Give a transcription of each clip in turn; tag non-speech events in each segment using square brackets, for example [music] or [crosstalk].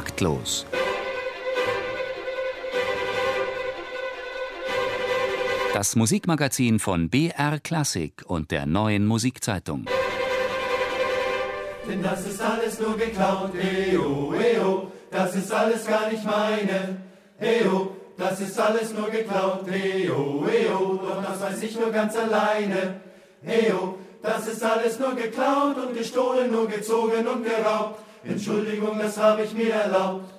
Taktlos. Das Musikmagazin von BR Klassik und der neuen Musikzeitung. Denn das ist alles nur geklaut, eo, eo, das ist alles gar nicht meine, eo, das ist alles nur geklaut, eo, eo, doch das weiß ich nur ganz alleine, eo, das ist alles nur geklaut und gestohlen, nur gezogen und geraubt. Entschuldigung, das habe ich mir erlaubt.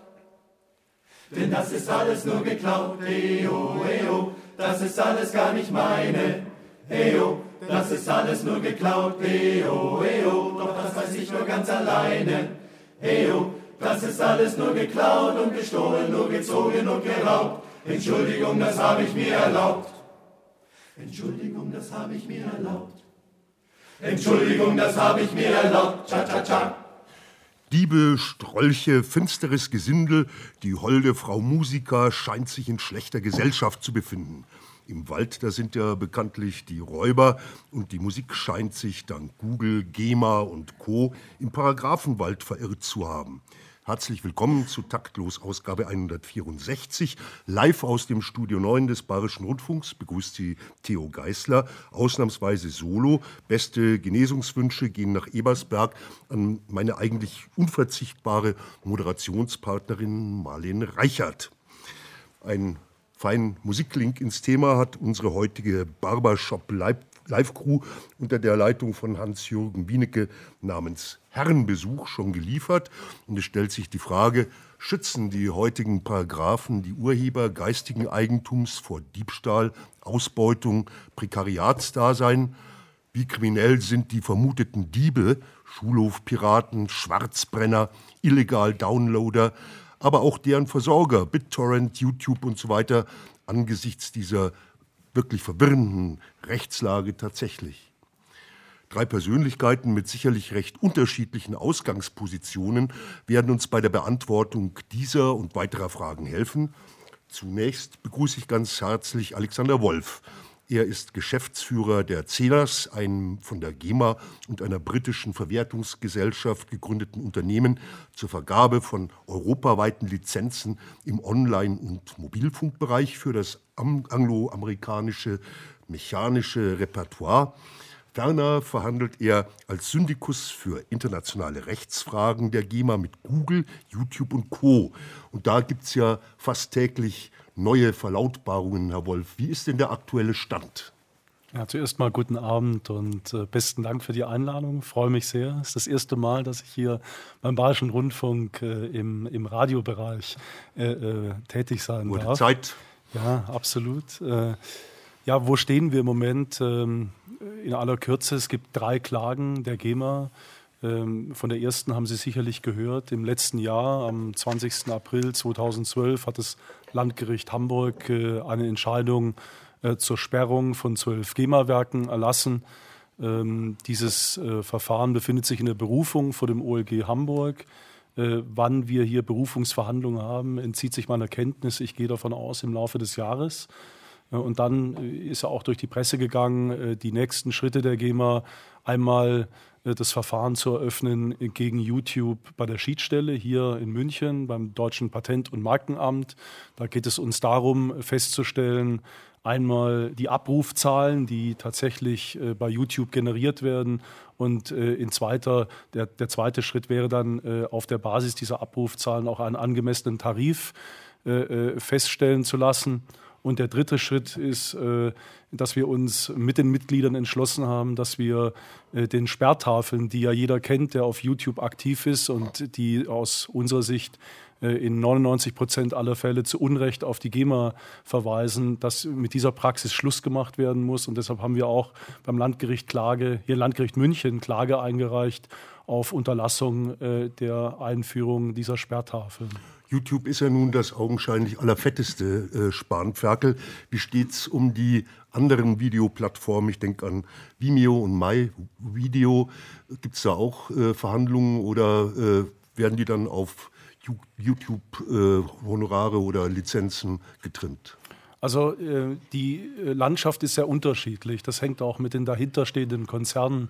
Denn das ist alles nur geklaut, eo, eo, das ist alles gar nicht meine, eo, das ist alles nur geklaut, eo, eo, doch das weiß ich nur ganz alleine, eo, das ist alles nur geklaut und gestohlen, nur gezogen und geraubt. Entschuldigung, das habe ich mir erlaubt. Entschuldigung, das habe ich mir erlaubt. Entschuldigung, das habe ich mir erlaubt. Cha, cha, cha. Diebe, Strolche, finsteres Gesindel, die holde Frau Musiker scheint sich in schlechter Gesellschaft zu befinden. Im Wald, da sind ja bekanntlich die Räuber und die Musik scheint sich dank Google, GEMA und Co. im Paragraphenwald verirrt zu haben. Herzlich willkommen zu Taktlos Ausgabe 164. Live aus dem Studio 9 des Bayerischen Rundfunks begrüßt Sie Theo Geißler, ausnahmsweise solo. Beste Genesungswünsche gehen nach Ebersberg an meine eigentlich unverzichtbare Moderationspartnerin Marlene Reichert. Ein feinen Musiklink ins Thema hat unsere heutige Barbershop Live-Crew unter der Leitung von Hans-Jürgen Wienecke namens Herrenbesuch schon geliefert. Und es stellt sich die Frage, schützen die heutigen Paragraphen die Urheber geistigen Eigentums vor Diebstahl, Ausbeutung, Prekariatsdasein? Wie kriminell sind die vermuteten Diebe, Schulhofpiraten, Schwarzbrenner, illegal Downloader, aber auch deren Versorger, BitTorrent, YouTube und so weiter, angesichts dieser wirklich verwirrenden Rechtslage tatsächlich? Drei Persönlichkeiten mit sicherlich recht unterschiedlichen Ausgangspositionen werden uns bei der Beantwortung dieser und weiterer Fragen helfen. Zunächst begrüße ich ganz herzlich Alexander Wolf. Er ist Geschäftsführer der CELAS, einem von der GEMA und einer britischen Verwertungsgesellschaft gegründeten Unternehmen zur Vergabe von europaweiten Lizenzen im Online- und Mobilfunkbereich für das angloamerikanische mechanische Repertoire. Ferner verhandelt er als Syndikus für internationale Rechtsfragen der GEMA mit Google, YouTube und Co. Und da gibt es ja fast täglich neue Verlautbarungen, Herr Wolf. Wie ist denn der aktuelle Stand? Ja, zuerst mal guten Abend und äh, besten Dank für die Einladung. Ich freue mich sehr. Es ist das erste Mal, dass ich hier beim Bayerischen Rundfunk äh, im, im Radiobereich äh, äh tätig sein Wurde darf. Zeit. Ja, absolut. Äh, ja, wo stehen wir im Moment? Ähm, in aller Kürze, es gibt drei Klagen der GEMA. Ähm, von der ersten haben Sie sicherlich gehört. Im letzten Jahr, am 20. April 2012, hat das Landgericht Hamburg äh, eine Entscheidung äh, zur Sperrung von zwölf GEMA-Werken erlassen. Ähm, dieses äh, Verfahren befindet sich in der Berufung vor dem OLG Hamburg. Wann wir hier Berufungsverhandlungen haben, entzieht sich meiner Kenntnis. Ich gehe davon aus, im Laufe des Jahres. Und dann ist er auch durch die Presse gegangen, die nächsten Schritte der GEMA einmal das Verfahren zu eröffnen gegen YouTube bei der Schiedsstelle hier in München beim Deutschen Patent- und Markenamt. Da geht es uns darum, festzustellen, einmal die Abrufzahlen, die tatsächlich bei YouTube generiert werden. Und in zweiter, der, der zweite Schritt wäre dann auf der Basis dieser Abrufzahlen auch einen angemessenen Tarif feststellen zu lassen. Und der dritte Schritt ist, äh, dass wir uns mit den Mitgliedern entschlossen haben, dass wir äh, den Sperrtafeln, die ja jeder kennt, der auf YouTube aktiv ist und die aus unserer Sicht in 99 Prozent aller Fälle zu Unrecht auf die GEMA verweisen, dass mit dieser Praxis Schluss gemacht werden muss. Und deshalb haben wir auch beim Landgericht Klage, hier Landgericht München Klage eingereicht auf Unterlassung der Einführung dieser Sperrtafeln. YouTube ist ja nun das augenscheinlich allerfetteste äh, Spanferkel. Wie steht es um die anderen Videoplattformen? Ich denke an Vimeo und MyVideo. Gibt es da auch äh, Verhandlungen oder äh, werden die dann auf YouTube äh, oder Lizenzen getrimmt? Also äh, die äh, Landschaft ist sehr unterschiedlich. Das hängt auch mit den dahinterstehenden Konzernen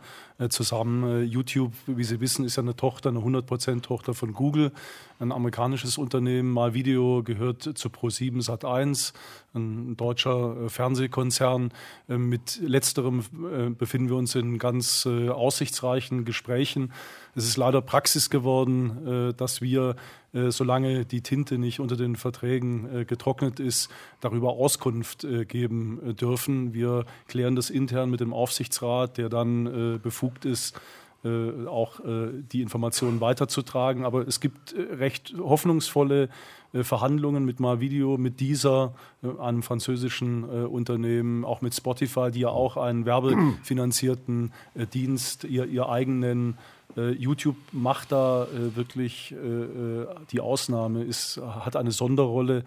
zusammen. YouTube, wie Sie wissen, ist ja eine Tochter, eine 100% Tochter von Google, ein amerikanisches Unternehmen. Mal Video gehört zu Pro7 Sat1, ein deutscher Fernsehkonzern. Mit letzterem befinden wir uns in ganz aussichtsreichen Gesprächen. Es ist leider Praxis geworden, dass wir äh, solange die Tinte nicht unter den Verträgen äh, getrocknet ist, darüber Auskunft äh, geben dürfen. Wir klären das intern mit dem Aufsichtsrat, der dann befugt ist, auch die Informationen weiterzutragen. Aber es gibt recht hoffnungsvolle Verhandlungen mit Marvideo, mit dieser, einem französischen Unternehmen, auch mit Spotify, die ja auch einen werbefinanzierten Dienst, ihr, ihr eigen nennen, äh, YouTube macht da äh, wirklich äh, die Ausnahme, ist, hat eine Sonderrolle.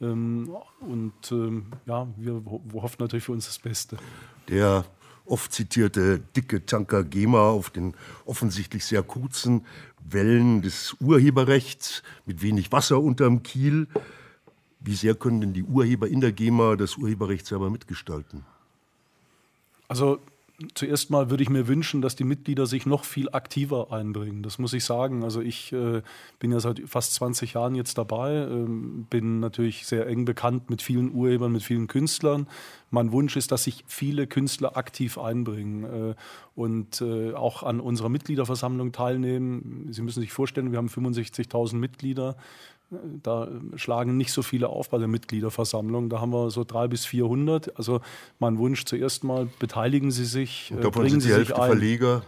Ähm, und ähm, ja, wir, wir hoffen natürlich für uns das Beste. Der oft zitierte dicke Tanker GEMA auf den offensichtlich sehr kurzen Wellen des Urheberrechts mit wenig Wasser unterm Kiel. Wie sehr können denn die Urheber in der GEMA das Urheberrecht selber mitgestalten? Also Zuerst mal würde ich mir wünschen, dass die Mitglieder sich noch viel aktiver einbringen. Das muss ich sagen. Also ich äh, bin ja seit fast 20 Jahren jetzt dabei, äh, bin natürlich sehr eng bekannt mit vielen Urhebern, mit vielen Künstlern. Mein Wunsch ist, dass sich viele Künstler aktiv einbringen äh, und äh, auch an unserer Mitgliederversammlung teilnehmen. Sie müssen sich vorstellen, wir haben 65.000 Mitglieder. Da schlagen nicht so viele auf bei der Mitgliederversammlung. Da haben wir so drei bis 400. Also mein Wunsch zuerst mal, beteiligen Sie sich, Und davon bringen sind Sie die Hälfte sich ein. Verleger.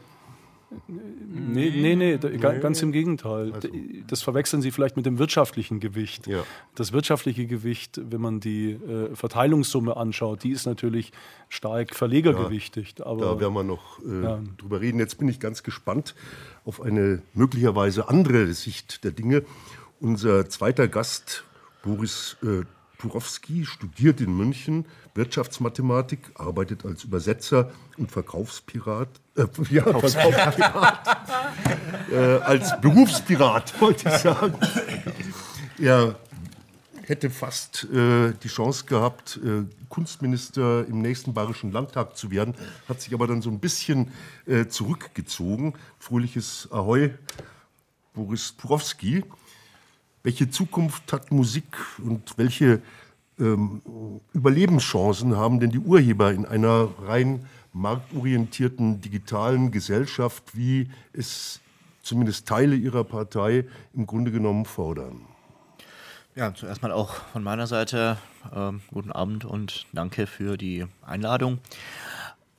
Nee, nee, nee, nee, ganz im Gegenteil. Also. Das verwechseln Sie vielleicht mit dem wirtschaftlichen Gewicht. Ja. Das wirtschaftliche Gewicht, wenn man die äh, Verteilungssumme anschaut, die ist natürlich stark verlegergewichtigt. Ja, da werden wir noch äh, ja. drüber reden. Jetzt bin ich ganz gespannt auf eine möglicherweise andere Sicht der Dinge. Unser zweiter Gast, Boris äh, Turowski, studiert in München Wirtschaftsmathematik, arbeitet als Übersetzer und Verkaufspirat. Äh, [laughs] ja, Verkaufspirat. [laughs] äh, als Berufspirat, wollte ich sagen. Er hätte fast äh, die Chance gehabt, äh, Kunstminister im nächsten Bayerischen Landtag zu werden, hat sich aber dann so ein bisschen äh, zurückgezogen. Fröhliches Ahoi, Boris Turowski. Welche Zukunft hat Musik und welche ähm, Überlebenschancen haben denn die Urheber in einer rein marktorientierten digitalen Gesellschaft, wie es zumindest Teile ihrer Partei im Grunde genommen fordern? Ja, zuerst mal auch von meiner Seite ähm, guten Abend und danke für die Einladung.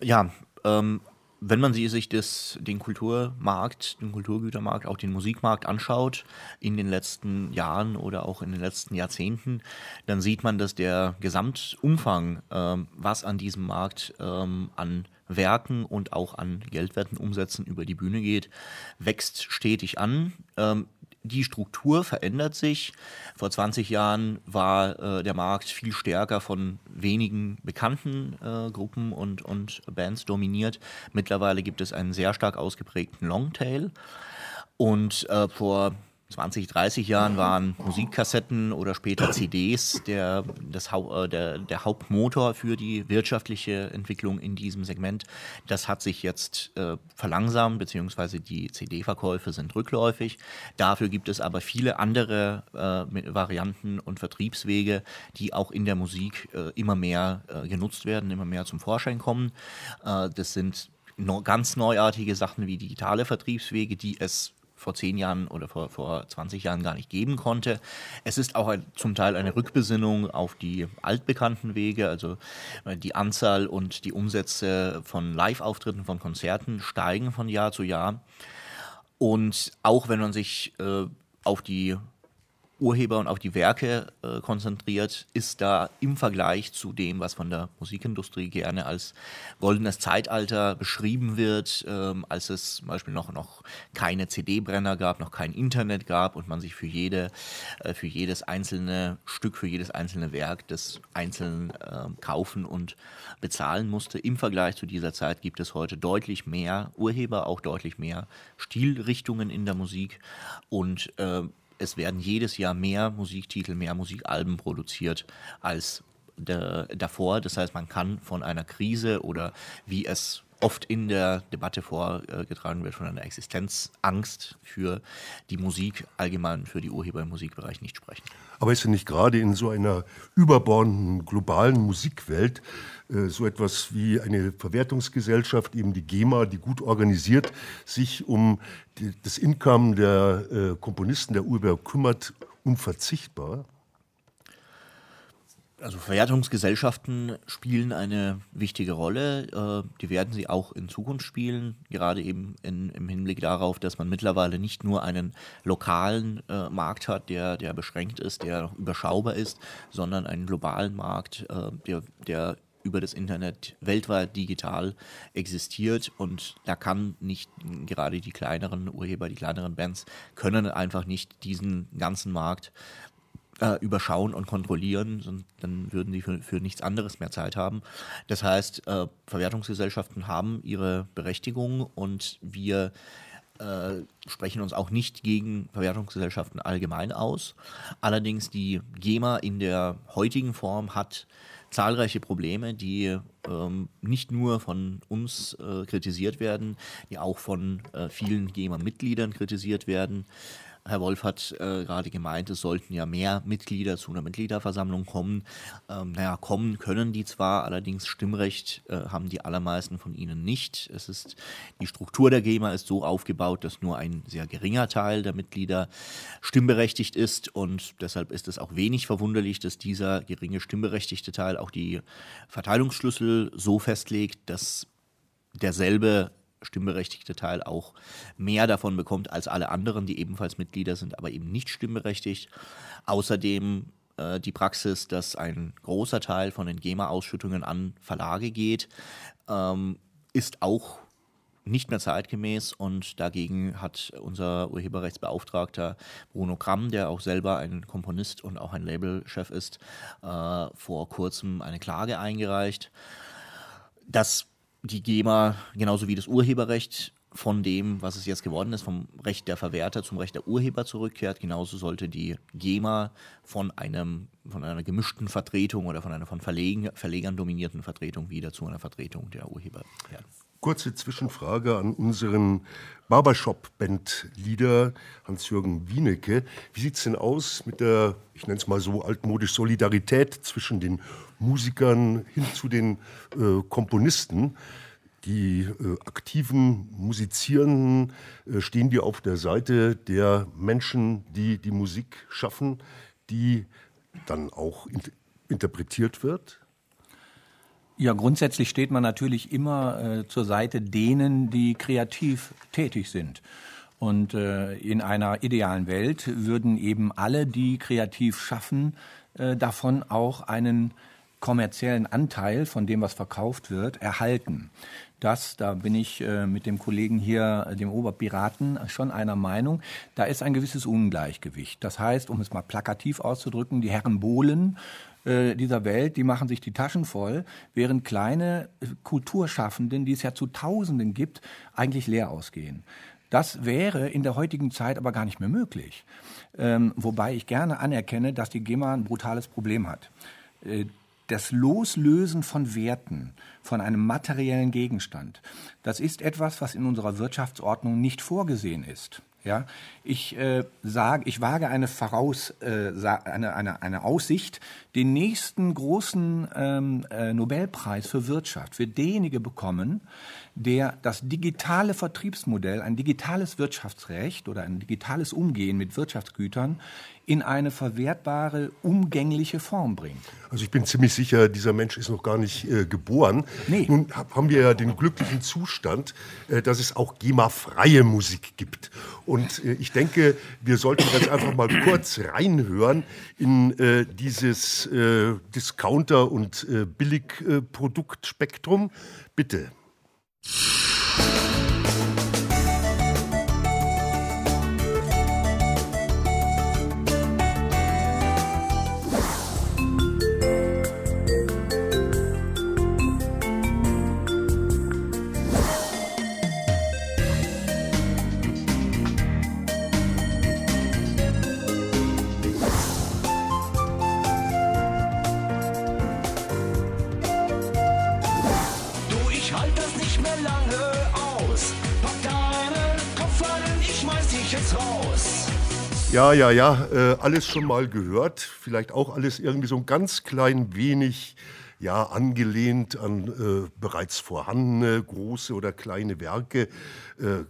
Ja, ähm, wenn man sich das, den Kulturmarkt, den Kulturgütermarkt, auch den Musikmarkt anschaut in den letzten Jahren oder auch in den letzten Jahrzehnten, dann sieht man, dass der Gesamtumfang, ähm, was an diesem Markt ähm, an Werken und auch an Geldwerten Umsätzen über die Bühne geht, wächst stetig an. Ähm, die Struktur verändert sich. Vor 20 Jahren war äh, der Markt viel stärker von wenigen bekannten äh, Gruppen und, und Bands dominiert. Mittlerweile gibt es einen sehr stark ausgeprägten Longtail. Und äh, vor 20, 30 Jahren waren Musikkassetten oder später CDs der, das, äh, der, der Hauptmotor für die wirtschaftliche Entwicklung in diesem Segment. Das hat sich jetzt äh, verlangsamt, beziehungsweise die CD-Verkäufe sind rückläufig. Dafür gibt es aber viele andere äh, Varianten und Vertriebswege, die auch in der Musik äh, immer mehr äh, genutzt werden, immer mehr zum Vorschein kommen. Äh, das sind ganz neuartige Sachen wie digitale Vertriebswege, die es vor zehn Jahren oder vor, vor 20 Jahren gar nicht geben konnte. Es ist auch ein, zum Teil eine Rückbesinnung auf die altbekannten Wege, also äh, die Anzahl und die Umsätze von Live-Auftritten, von Konzerten steigen von Jahr zu Jahr. Und auch wenn man sich äh, auf die Urheber und auf die Werke äh, konzentriert, ist da im Vergleich zu dem, was von der Musikindustrie gerne als goldenes Zeitalter beschrieben wird, ähm, als es zum Beispiel noch, noch keine CD-Brenner gab, noch kein Internet gab und man sich für, jede, äh, für jedes einzelne Stück, für jedes einzelne Werk des Einzelnen äh, kaufen und bezahlen musste. Im Vergleich zu dieser Zeit gibt es heute deutlich mehr Urheber, auch deutlich mehr Stilrichtungen in der Musik und äh, es werden jedes Jahr mehr Musiktitel, mehr Musikalben produziert, als davor. Das heißt, man kann von einer Krise oder wie es oft in der Debatte vorgetragen wird, von einer Existenzangst für die Musik, allgemein für die Urheber im Musikbereich nicht sprechen. Aber ist ja nicht gerade in so einer überbordenden globalen Musikwelt äh, so etwas wie eine Verwertungsgesellschaft, eben die GEMA, die gut organisiert sich um die, das Income der äh, Komponisten der Urheber kümmert, unverzichtbar? Also Verwertungsgesellschaften spielen eine wichtige Rolle. Äh, die werden sie auch in Zukunft spielen, gerade eben in, im Hinblick darauf, dass man mittlerweile nicht nur einen lokalen äh, Markt hat, der, der beschränkt ist, der überschaubar ist, sondern einen globalen Markt, äh, der, der über das Internet weltweit digital existiert und da kann nicht gerade die kleineren Urheber, die kleineren Bands können einfach nicht diesen ganzen Markt äh, überschauen und kontrollieren, dann würden sie für, für nichts anderes mehr Zeit haben. Das heißt, äh, Verwertungsgesellschaften haben ihre Berechtigung und wir äh, sprechen uns auch nicht gegen Verwertungsgesellschaften allgemein aus. Allerdings die GEMA in der heutigen Form hat zahlreiche Probleme, die ähm, nicht nur von uns äh, kritisiert werden, die auch von äh, vielen GEMA-Mitgliedern kritisiert werden. Herr Wolf hat äh, gerade gemeint, es sollten ja mehr Mitglieder zu einer Mitgliederversammlung kommen. Ähm, naja, kommen können die zwar, allerdings Stimmrecht äh, haben die allermeisten von ihnen nicht. Es ist, die Struktur der GEMA ist so aufgebaut, dass nur ein sehr geringer Teil der Mitglieder stimmberechtigt ist und deshalb ist es auch wenig verwunderlich, dass dieser geringe stimmberechtigte Teil auch die Verteilungsschlüssel so festlegt, dass derselbe stimmberechtigte Teil auch mehr davon bekommt als alle anderen, die ebenfalls Mitglieder sind, aber eben nicht stimmberechtigt. Außerdem äh, die Praxis, dass ein großer Teil von den GEMA-Ausschüttungen an Verlage geht, ähm, ist auch nicht mehr zeitgemäß und dagegen hat unser Urheberrechtsbeauftragter Bruno Kramm, der auch selber ein Komponist und auch ein Labelchef ist, äh, vor kurzem eine Klage eingereicht. Das die GEMA genauso wie das Urheberrecht von dem, was es jetzt geworden ist, vom Recht der Verwerter zum Recht der Urheber zurückkehrt. Genauso sollte die GEMA von einem von einer gemischten Vertretung oder von einer von Verlegen, Verlegern dominierten Vertretung wieder zu einer Vertretung der Urheber werden. Kurze Zwischenfrage an unseren Barbershop-Band-Leader Hans-Jürgen Wienecke. Wie sieht es denn aus mit der, ich nenne es mal so altmodisch, Solidarität zwischen den Musikern hin zu den äh, Komponisten? Die äh, aktiven Musizierenden, äh, stehen die auf der Seite der Menschen, die die Musik schaffen, die dann auch in interpretiert wird? Ja, grundsätzlich steht man natürlich immer äh, zur Seite denen, die kreativ tätig sind. Und äh, in einer idealen Welt würden eben alle, die kreativ schaffen, äh, davon auch einen kommerziellen Anteil von dem, was verkauft wird, erhalten. Das, da bin ich äh, mit dem Kollegen hier, dem Oberpiraten, schon einer Meinung, da ist ein gewisses Ungleichgewicht. Das heißt, um es mal plakativ auszudrücken, die Herren Bohlen äh, dieser Welt, die machen sich die Taschen voll, während kleine äh, Kulturschaffenden, die es ja zu Tausenden gibt, eigentlich leer ausgehen. Das wäre in der heutigen Zeit aber gar nicht mehr möglich. Ähm, wobei ich gerne anerkenne, dass die GEMA ein brutales Problem hat. Äh, das Loslösen von Werten, von einem materiellen Gegenstand, das ist etwas, was in unserer Wirtschaftsordnung nicht vorgesehen ist. Ja, ich äh, sage, ich wage eine Voraus, äh, eine, eine, eine Aussicht, den nächsten großen ähm, äh, Nobelpreis für Wirtschaft wird derjenige bekommen, der das digitale Vertriebsmodell, ein digitales Wirtschaftsrecht oder ein digitales Umgehen mit Wirtschaftsgütern in eine verwertbare, umgängliche Form bringt. Also ich bin ziemlich sicher, dieser Mensch ist noch gar nicht äh, geboren. Nee. Nun haben wir ja den glücklichen Zustand, äh, dass es auch GEMA-freie Musik gibt. Und äh, ich denke, wir sollten ganz einfach mal kurz reinhören in äh, äh, Discounter- und äh, Billigproduktspektrum. Bitte. lange aus. Pack deinen Kopf an, ich schmeiß dich jetzt raus. Ja, ja, ja, äh, alles schon mal gehört. Vielleicht auch alles irgendwie so ein ganz klein wenig ja, angelehnt an äh, bereits vorhandene große oder kleine Werke. Äh,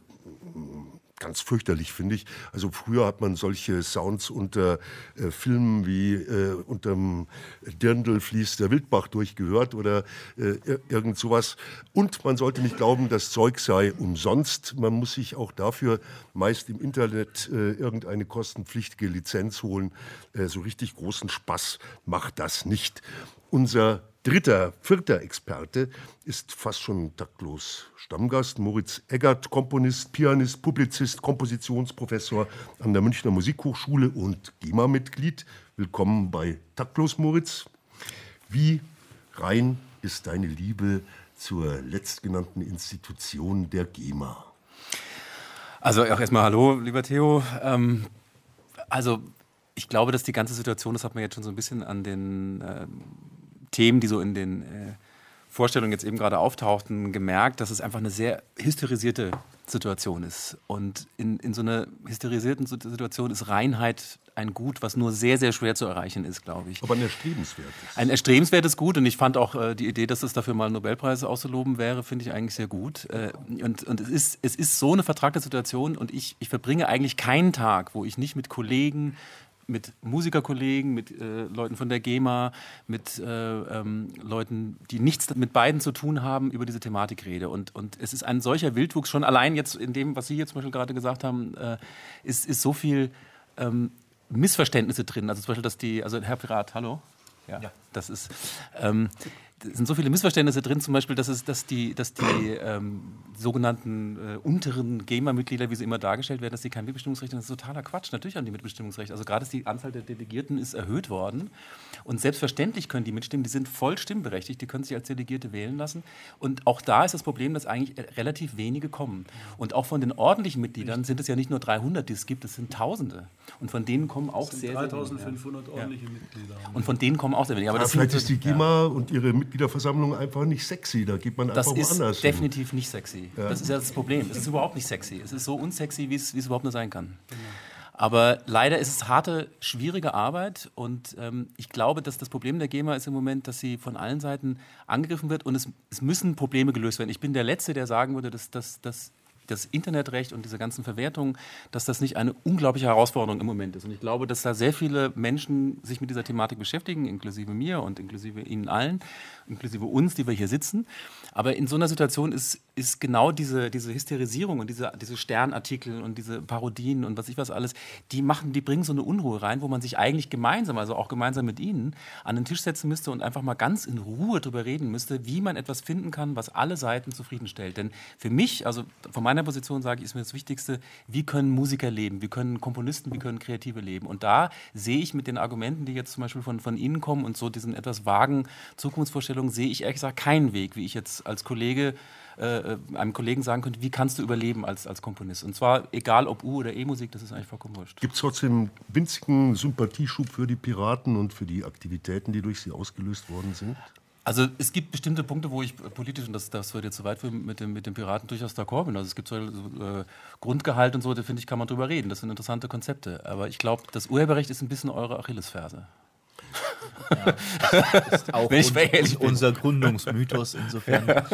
ganz fürchterlich, finde ich. Also früher hat man solche Sounds unter äh, Filmen wie äh, unterm Dirndl fließt der Wildbach durchgehört oder äh, irgend sowas. Und man sollte nicht glauben, das Zeug sei umsonst. Man muss sich auch dafür meist im Internet äh, irgendeine kostenpflichtige Lizenz holen. Äh, so richtig großen Spaß macht das nicht. Unser dritter, vierter Experte ist fast schon taktlos Stammgast. Moritz Eggert, Komponist, Pianist, Publizist, Kompositionsprofessor an der Münchner Musikhochschule und GEMA-Mitglied. Willkommen bei Taktlos, Moritz. Wie rein ist deine Liebe zur letztgenannten Institution der GEMA? Also auch erstmal Hallo, lieber Theo. Ähm, also ich glaube, dass die ganze Situation, das hat man jetzt schon so ein bisschen an den ähm, Themen, die so in den äh, Vorstellungen jetzt eben gerade auftauchten, gemerkt, dass es einfach eine sehr hysterisierte Situation ist. Und in, in so einer hysterisierten Situation ist Reinheit ein Gut, was nur sehr, sehr schwer zu erreichen ist, glaube ich. Aber ein erstrebenswertes. Ein erstrebenswertes Gut. Und ich fand auch äh, die Idee, dass es dafür mal einen Nobelpreis auszuloben wäre, finde ich eigentlich sehr gut. Äh, und und es, ist, es ist so eine vertragte Situation und ich, ich verbringe eigentlich keinen Tag, wo ich nicht mit Kollegen, mit Musikerkollegen, mit äh, Leuten von der GEMA, mit äh, ähm, Leuten, die nichts mit beiden zu tun haben, über diese Thematik rede. Und, und es ist ein solcher Wildwuchs, schon allein jetzt in dem, was Sie jetzt zum Beispiel gerade gesagt haben, äh, ist, ist so viel ähm, Missverständnisse drin. Also zum Beispiel, dass die, also Herr Pirat, hallo? Ja, ja. das ist. Ähm, sind so viele Missverständnisse drin, zum Beispiel, dass, es, dass die, dass die ähm, sogenannten äh, unteren GEMA-Mitglieder, wie sie immer dargestellt werden, dass sie kein Mitbestimmungsrecht haben. Das ist totaler Quatsch. Natürlich haben die Mitbestimmungsrecht. Also gerade ist die Anzahl der Delegierten ist erhöht worden. Und selbstverständlich können die mitstimmen. Die sind voll stimmberechtigt. Die können sich als Delegierte wählen lassen. Und auch da ist das Problem, dass eigentlich relativ wenige kommen. Und auch von den ordentlichen Mitgliedern sind es ja nicht nur 300, die es gibt, es sind Tausende. Und von denen kommen auch sehr, 3500 sehr ordentliche ja. Mitglieder. Und von denen kommen auch sehr wenige. Aber, Aber vielleicht ist die GEMA ja. und ihre Mitgliederversammlung einfach nicht sexy. Da geht man das einfach woanders Das ist definitiv nicht sexy. Ja. Das ist ja das Problem. Es ist überhaupt nicht sexy. Es ist so unsexy, wie es, wie es überhaupt nur sein kann. Genau. Aber leider ist es harte, schwierige Arbeit und ähm, ich glaube, dass das Problem der GEMA ist im Moment, dass sie von allen Seiten angegriffen wird und es, es müssen Probleme gelöst werden. Ich bin der Letzte, der sagen würde, dass, dass, dass das Internetrecht und diese ganzen Verwertungen, dass das nicht eine unglaubliche Herausforderung im Moment ist. Und ich glaube, dass da sehr viele Menschen sich mit dieser Thematik beschäftigen, inklusive mir und inklusive Ihnen allen, inklusive uns, die wir hier sitzen. Aber in so einer Situation ist, ist genau diese, diese Hysterisierung und diese, diese Sternartikel und diese Parodien und was ich was alles, die machen, die bringen so eine Unruhe rein, wo man sich eigentlich gemeinsam, also auch gemeinsam mit Ihnen, an den Tisch setzen müsste und einfach mal ganz in Ruhe darüber reden müsste, wie man etwas finden kann, was alle Seiten zufriedenstellt. Denn für mich, also von meiner Position sage ich, ist mir das Wichtigste, wie können Musiker leben, wie können Komponisten, wie können Kreative leben. Und da sehe ich mit den Argumenten, die jetzt zum Beispiel von, von Ihnen kommen und so diesen etwas vagen Zukunftsvorstellungen, sehe ich ehrlich gesagt keinen Weg, wie ich jetzt als Kollege äh, einem Kollegen sagen könnte, wie kannst du überleben als, als Komponist. Und zwar egal ob U- oder E-Musik, das ist eigentlich vollkommen wurscht. Gibt es trotzdem winzigen Sympathieschub für die Piraten und für die Aktivitäten, die durch sie ausgelöst worden sind? Also es gibt bestimmte Punkte, wo ich politisch, und das, das wird jetzt zu weit führen, mit, dem, mit den Piraten durchaus d'accord bin. Also es gibt so, äh, Grundgehalt und so, da finde ich, kann man drüber reden. Das sind interessante Konzepte. Aber ich glaube, das Urheberrecht ist ein bisschen eure Achillesferse. Ja, das ist auch un unser Gründungsmythos. Insofern ja.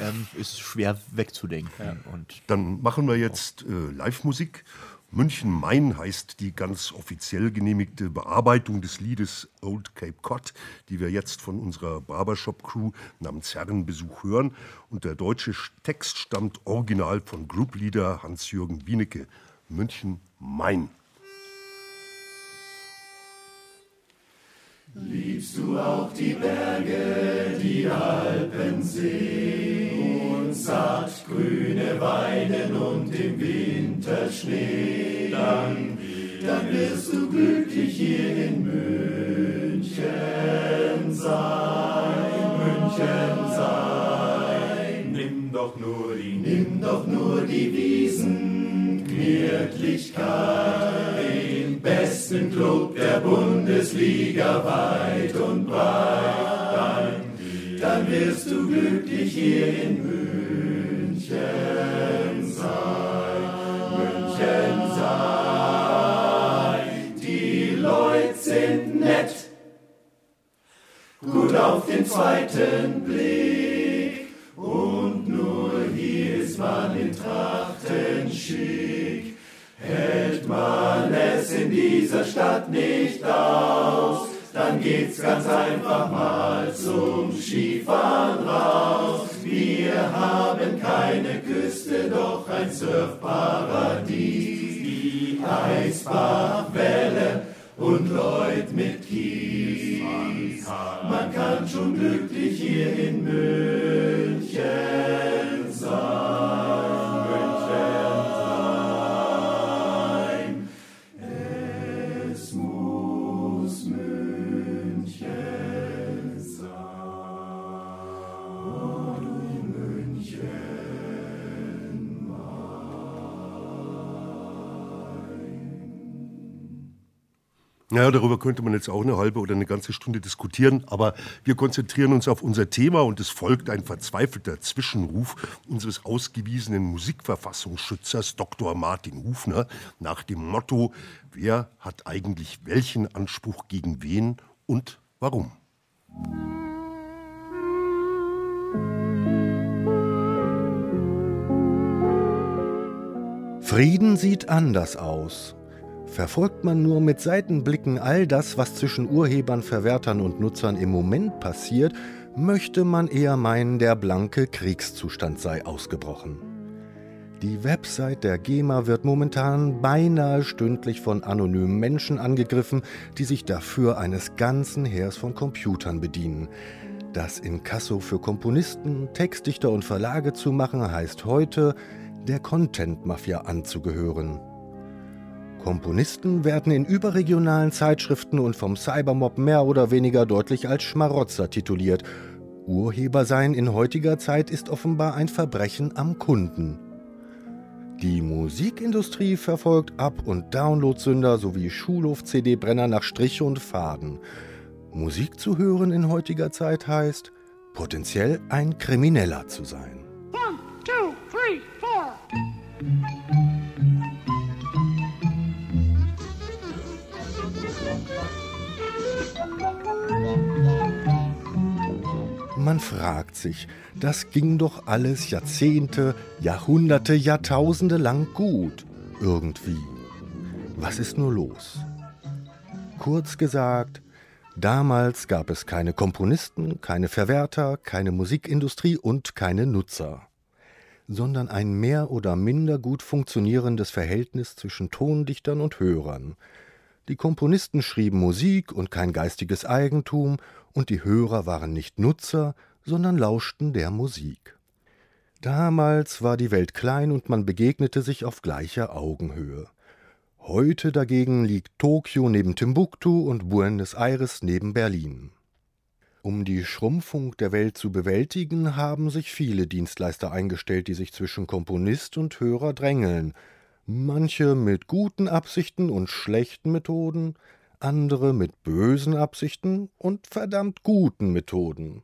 ähm, ist schwer wegzudenken. Ja. Und Dann machen wir jetzt äh, Live-Musik. München Main heißt die ganz offiziell genehmigte Bearbeitung des Liedes Old Cape Cod, die wir jetzt von unserer Barbershop-Crew namens Herrenbesuch hören. Und der deutsche Text stammt original von Groupleader Hans-Jürgen Wienecke. München Main. Liebst du auch die Berge, die Alpensee und sattgrüne Weiden und im Winter Schnee? Dann, dann wirst du glücklich hier in München sein, München sein. Nimm doch nur die, nimm doch nur die Wiesen, Wirklichkeit Spitzenclub der Bundesliga weit und breit. Dann wirst du glücklich hier in München sein. München sein. Die Leute sind nett. Gut auf den zweiten Blick. Und nur hier ist man in Trachten schick. Hält man es dieser Stadt nicht aus, dann geht's ganz einfach mal zum Skifahren raus. Wir haben keine Küste, doch ein Surfparadies. Die Eisbachwelle und Leut Ja, darüber könnte man jetzt auch eine halbe oder eine ganze Stunde diskutieren, aber wir konzentrieren uns auf unser Thema und es folgt ein verzweifelter Zwischenruf unseres ausgewiesenen Musikverfassungsschützers Dr. Martin Hufner nach dem Motto, wer hat eigentlich welchen Anspruch gegen wen und warum? Frieden sieht anders aus. Verfolgt man nur mit Seitenblicken all das, was zwischen Urhebern, Verwertern und Nutzern im Moment passiert, möchte man eher meinen, der blanke Kriegszustand sei ausgebrochen. Die Website der GEMA wird momentan beinahe stündlich von anonymen Menschen angegriffen, die sich dafür eines ganzen Heers von Computern bedienen. Das Inkasso für Komponisten, Textdichter und Verlage zu machen, heißt heute, der Content-Mafia anzugehören. Komponisten werden in überregionalen Zeitschriften und vom Cybermob mehr oder weniger deutlich als Schmarotzer tituliert. Urheber sein in heutiger Zeit ist offenbar ein Verbrechen am Kunden. Die Musikindustrie verfolgt Up- und Downloadsünder sowie Schulhof-CD-Brenner nach Strich und Faden. Musik zu hören in heutiger Zeit heißt, potenziell ein Krimineller zu sein. Man fragt sich, das ging doch alles Jahrzehnte, Jahrhunderte, Jahrtausende lang gut. Irgendwie. Was ist nur los? Kurz gesagt, damals gab es keine Komponisten, keine Verwerter, keine Musikindustrie und keine Nutzer, sondern ein mehr oder minder gut funktionierendes Verhältnis zwischen Tondichtern und Hörern. Die Komponisten schrieben Musik und kein geistiges Eigentum, und die Hörer waren nicht Nutzer, sondern lauschten der Musik. Damals war die Welt klein und man begegnete sich auf gleicher Augenhöhe. Heute dagegen liegt Tokio neben Timbuktu und Buenos Aires neben Berlin. Um die Schrumpfung der Welt zu bewältigen, haben sich viele Dienstleister eingestellt, die sich zwischen Komponist und Hörer drängeln, manche mit guten Absichten und schlechten Methoden, andere mit bösen Absichten und verdammt guten Methoden.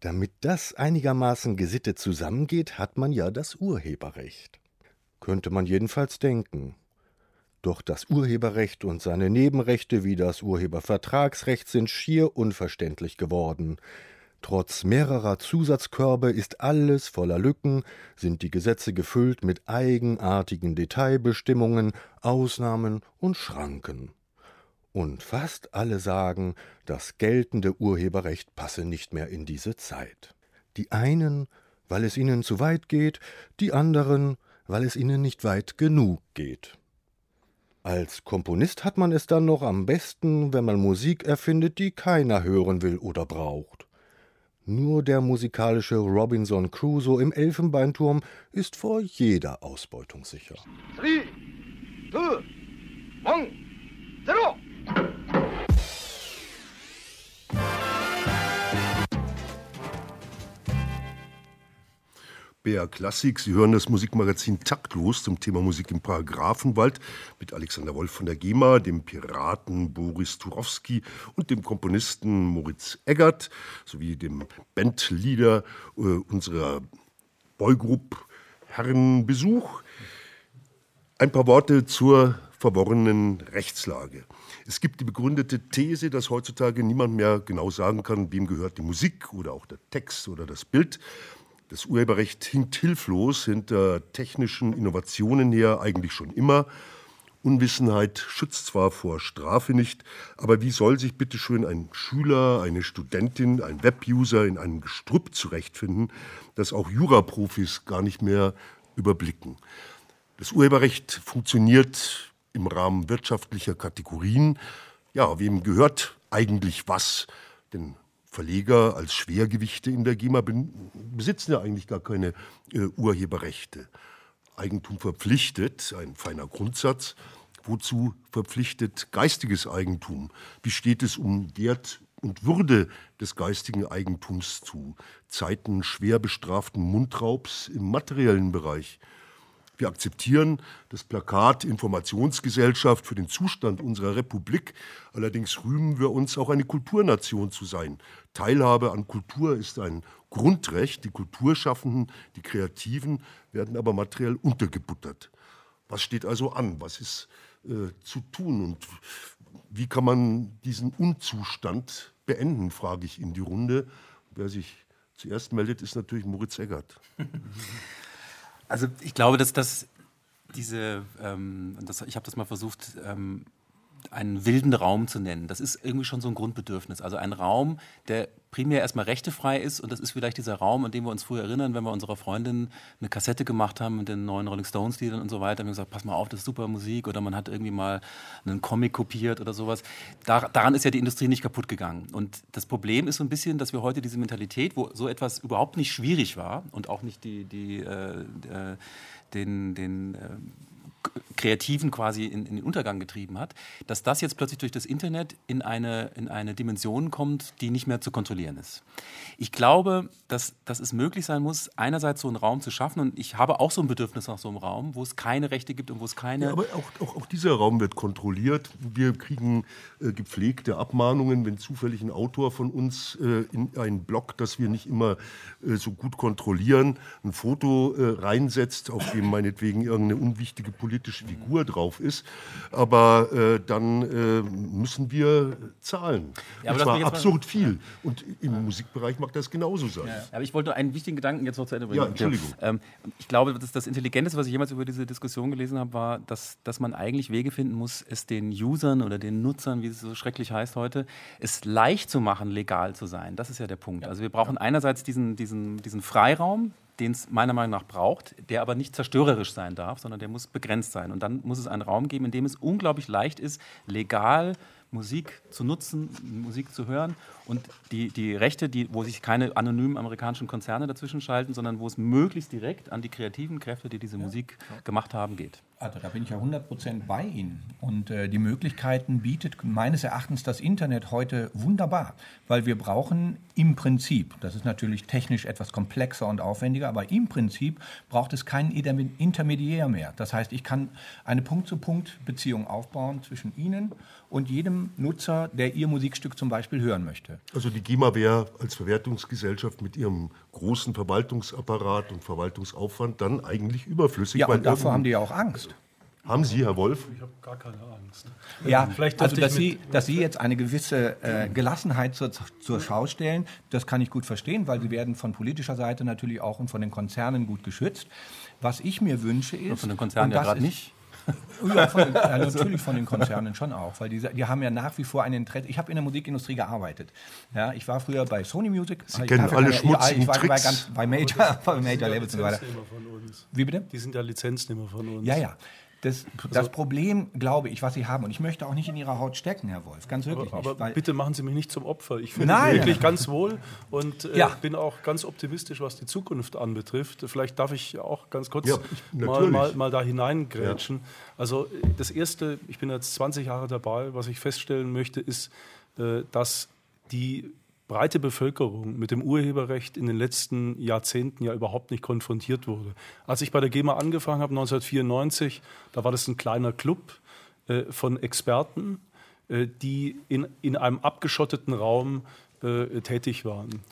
Damit das einigermaßen gesittet zusammengeht, hat man ja das Urheberrecht. Könnte man jedenfalls denken. Doch das Urheberrecht und seine Nebenrechte wie das Urhebervertragsrecht sind schier unverständlich geworden. Trotz mehrerer Zusatzkörbe ist alles voller Lücken, sind die Gesetze gefüllt mit eigenartigen Detailbestimmungen, Ausnahmen und Schranken. Und fast alle sagen, das geltende Urheberrecht passe nicht mehr in diese Zeit. Die einen, weil es ihnen zu weit geht, die anderen, weil es ihnen nicht weit genug geht. Als Komponist hat man es dann noch am besten, wenn man Musik erfindet, die keiner hören will oder braucht. Nur der musikalische Robinson Crusoe im Elfenbeinturm ist vor jeder Ausbeutung sicher. Three, two, one, zero. BR Klassik. Sie hören das Musikmagazin Taktlos zum Thema Musik im Paragraphenwald mit Alexander Wolf von der GEMA, dem Piraten Boris Turowski und dem Komponisten Moritz Eggert sowie dem Bandleader äh, unserer Boygroup Herrenbesuch. Ein paar Worte zur verworrenen Rechtslage. Es gibt die begründete These, dass heutzutage niemand mehr genau sagen kann, wem gehört die Musik oder auch der Text oder das Bild. Das Urheberrecht hinkt hilflos hinter technischen Innovationen her eigentlich schon immer. Unwissenheit schützt zwar vor Strafe nicht, aber wie soll sich bitte schön ein Schüler, eine Studentin, ein Webuser in einem Gestrüpp zurechtfinden, das auch Juraprofis gar nicht mehr überblicken? Das Urheberrecht funktioniert im Rahmen wirtschaftlicher Kategorien. Ja, wem gehört eigentlich was? Denn Verleger als Schwergewichte in der GEMA besitzen ja eigentlich gar keine äh, Urheberrechte. Eigentum verpflichtet, ein feiner Grundsatz. Wozu verpflichtet geistiges Eigentum? Wie steht es um Wert und Würde des geistigen Eigentums zu Zeiten schwer bestraften Mundraubs im materiellen Bereich? Wir akzeptieren das Plakat Informationsgesellschaft für den Zustand unserer Republik. Allerdings rühmen wir uns auch eine Kulturnation zu sein. Teilhabe an Kultur ist ein Grundrecht. Die Kulturschaffenden, die Kreativen werden aber materiell untergebuttert. Was steht also an? Was ist äh, zu tun? Und wie kann man diesen Unzustand beenden, frage ich in die Runde. Wer sich zuerst meldet, ist natürlich Moritz Eggert. [laughs] Also ich glaube, dass das diese, ähm, das, ich habe das mal versucht, ähm, einen wilden Raum zu nennen. Das ist irgendwie schon so ein Grundbedürfnis. Also ein Raum, der primär erstmal rechtefrei ist und das ist vielleicht dieser Raum, an den wir uns früher erinnern, wenn wir unserer Freundin eine Kassette gemacht haben mit den neuen Rolling Stones Liedern und so weiter. Haben wir gesagt, pass mal auf, das ist super Musik oder man hat irgendwie mal einen Comic kopiert oder sowas. Dar daran ist ja die Industrie nicht kaputt gegangen. Und das Problem ist so ein bisschen, dass wir heute diese Mentalität, wo so etwas überhaupt nicht schwierig war und auch nicht die, die, äh, äh den, den äh, Kreativen quasi in, in, den Untergang getrieben hat, dass das jetzt plötzlich durch das Internet in eine, in eine Dimension kommt, die nicht mehr zu kontrollieren ist. Ich glaube, dass, dass es möglich sein muss, einerseits so einen Raum zu schaffen und ich habe auch so ein Bedürfnis nach so einem Raum, wo es keine Rechte gibt und wo es keine... Ja, aber auch, auch, auch, dieser Raum wird kontrolliert. Wir kriegen äh, gepflegte Abmahnungen, wenn zufällig ein Autor von uns äh, in einen Blog, das wir nicht immer äh, so gut kontrollieren, ein Foto äh, reinsetzt, auf dem meinetwegen irgendeine unwichtige politische Figur drauf ist. Aber äh, dann äh, müssen wir zahlen. Ja, und zwar absurd viel. Und im ja. Musikbereich mag das genauso sein. Ja, aber ich wollte einen wichtigen Gedanken jetzt noch zu Ende bringen. Ja, Entschuldigung. Ähm, ich glaube, dass das Intelligenteste, was ich jemals über diese Diskussion gelesen habe, war, dass, dass man eigentlich Wege finden muss, es den Usern oder den Nutzern, wie es so schrecklich heißt heute, es leicht zu machen, legal zu sein. Das ist ja der Punkt. Also wir brauchen einerseits diesen, diesen, diesen Freiraum, den es meiner Meinung nach braucht, der aber nicht zerstörerisch sein darf, sondern der muss begrenzt sein. Und dann muss es einen Raum geben, in dem es unglaublich leicht ist, legal Musik zu nutzen, Musik zu hören und die, die Rechte, die, wo sich keine anonymen amerikanischen Konzerne dazwischen schalten, sondern wo es möglichst direkt an die kreativen Kräfte, die diese ja. Musik gemacht haben, geht. Also da bin ich ja 100% bei Ihnen. Und äh, die Möglichkeiten bietet meines Erachtens das Internet heute wunderbar, weil wir brauchen im Prinzip, das ist natürlich technisch etwas komplexer und aufwendiger, aber im Prinzip braucht es keinen Intermediär mehr. Das heißt, ich kann eine Punkt-zu-Punkt-Beziehung aufbauen zwischen Ihnen und jedem Nutzer, der Ihr Musikstück zum Beispiel hören möchte. Also die GEMA wäre als Verwertungsgesellschaft mit ihrem großen Verwaltungsapparat und Verwaltungsaufwand dann eigentlich überflüssig. Ja, und davor haben die ja auch Angst. Haben Sie, Herr Wolf? Ich habe gar keine Angst. Ja, Vielleicht also dass Sie, dass Sie jetzt eine gewisse äh, Gelassenheit zur, zur Schau stellen, das kann ich gut verstehen, weil Sie werden von politischer Seite natürlich auch und von den Konzernen gut geschützt. Was ich mir wünsche ist... Und von den Konzernen ja gerade nicht. Ja, von, [laughs] ja, natürlich von den Konzernen schon auch, weil die, die haben ja nach wie vor ein Interesse. Ich habe in der Musikindustrie gearbeitet. Ja, ich war früher bei Sony Music. Sie ich kennen alle schmutzigen ich war, Tricks. Ich war bei Major, [laughs] bei Major Labels und so weiter. Wie bitte? Die sind ja Lizenznehmer von uns. Ja, ja. Das, das, Problem, glaube ich, was Sie haben, und ich möchte auch nicht in Ihrer Haut stecken, Herr Wolf, ganz wirklich aber, nicht. Aber bitte machen Sie mich nicht zum Opfer. Ich fühle mich wirklich ganz wohl und äh, ja. bin auch ganz optimistisch, was die Zukunft anbetrifft. Vielleicht darf ich auch ganz kurz ja, mal, mal, mal, da hineingrätschen. Ja. Also das Erste, ich bin jetzt 20 Jahre dabei, was ich feststellen möchte, ist, äh, dass die breite Bevölkerung mit dem Urheberrecht in den letzten Jahrzehnten ja überhaupt nicht konfrontiert wurde. Als ich bei der GEMA angefangen habe, 1994, da war das ein kleiner Club äh, von Experten, äh, die in, in einem abgeschotteten Raum äh, tätig waren.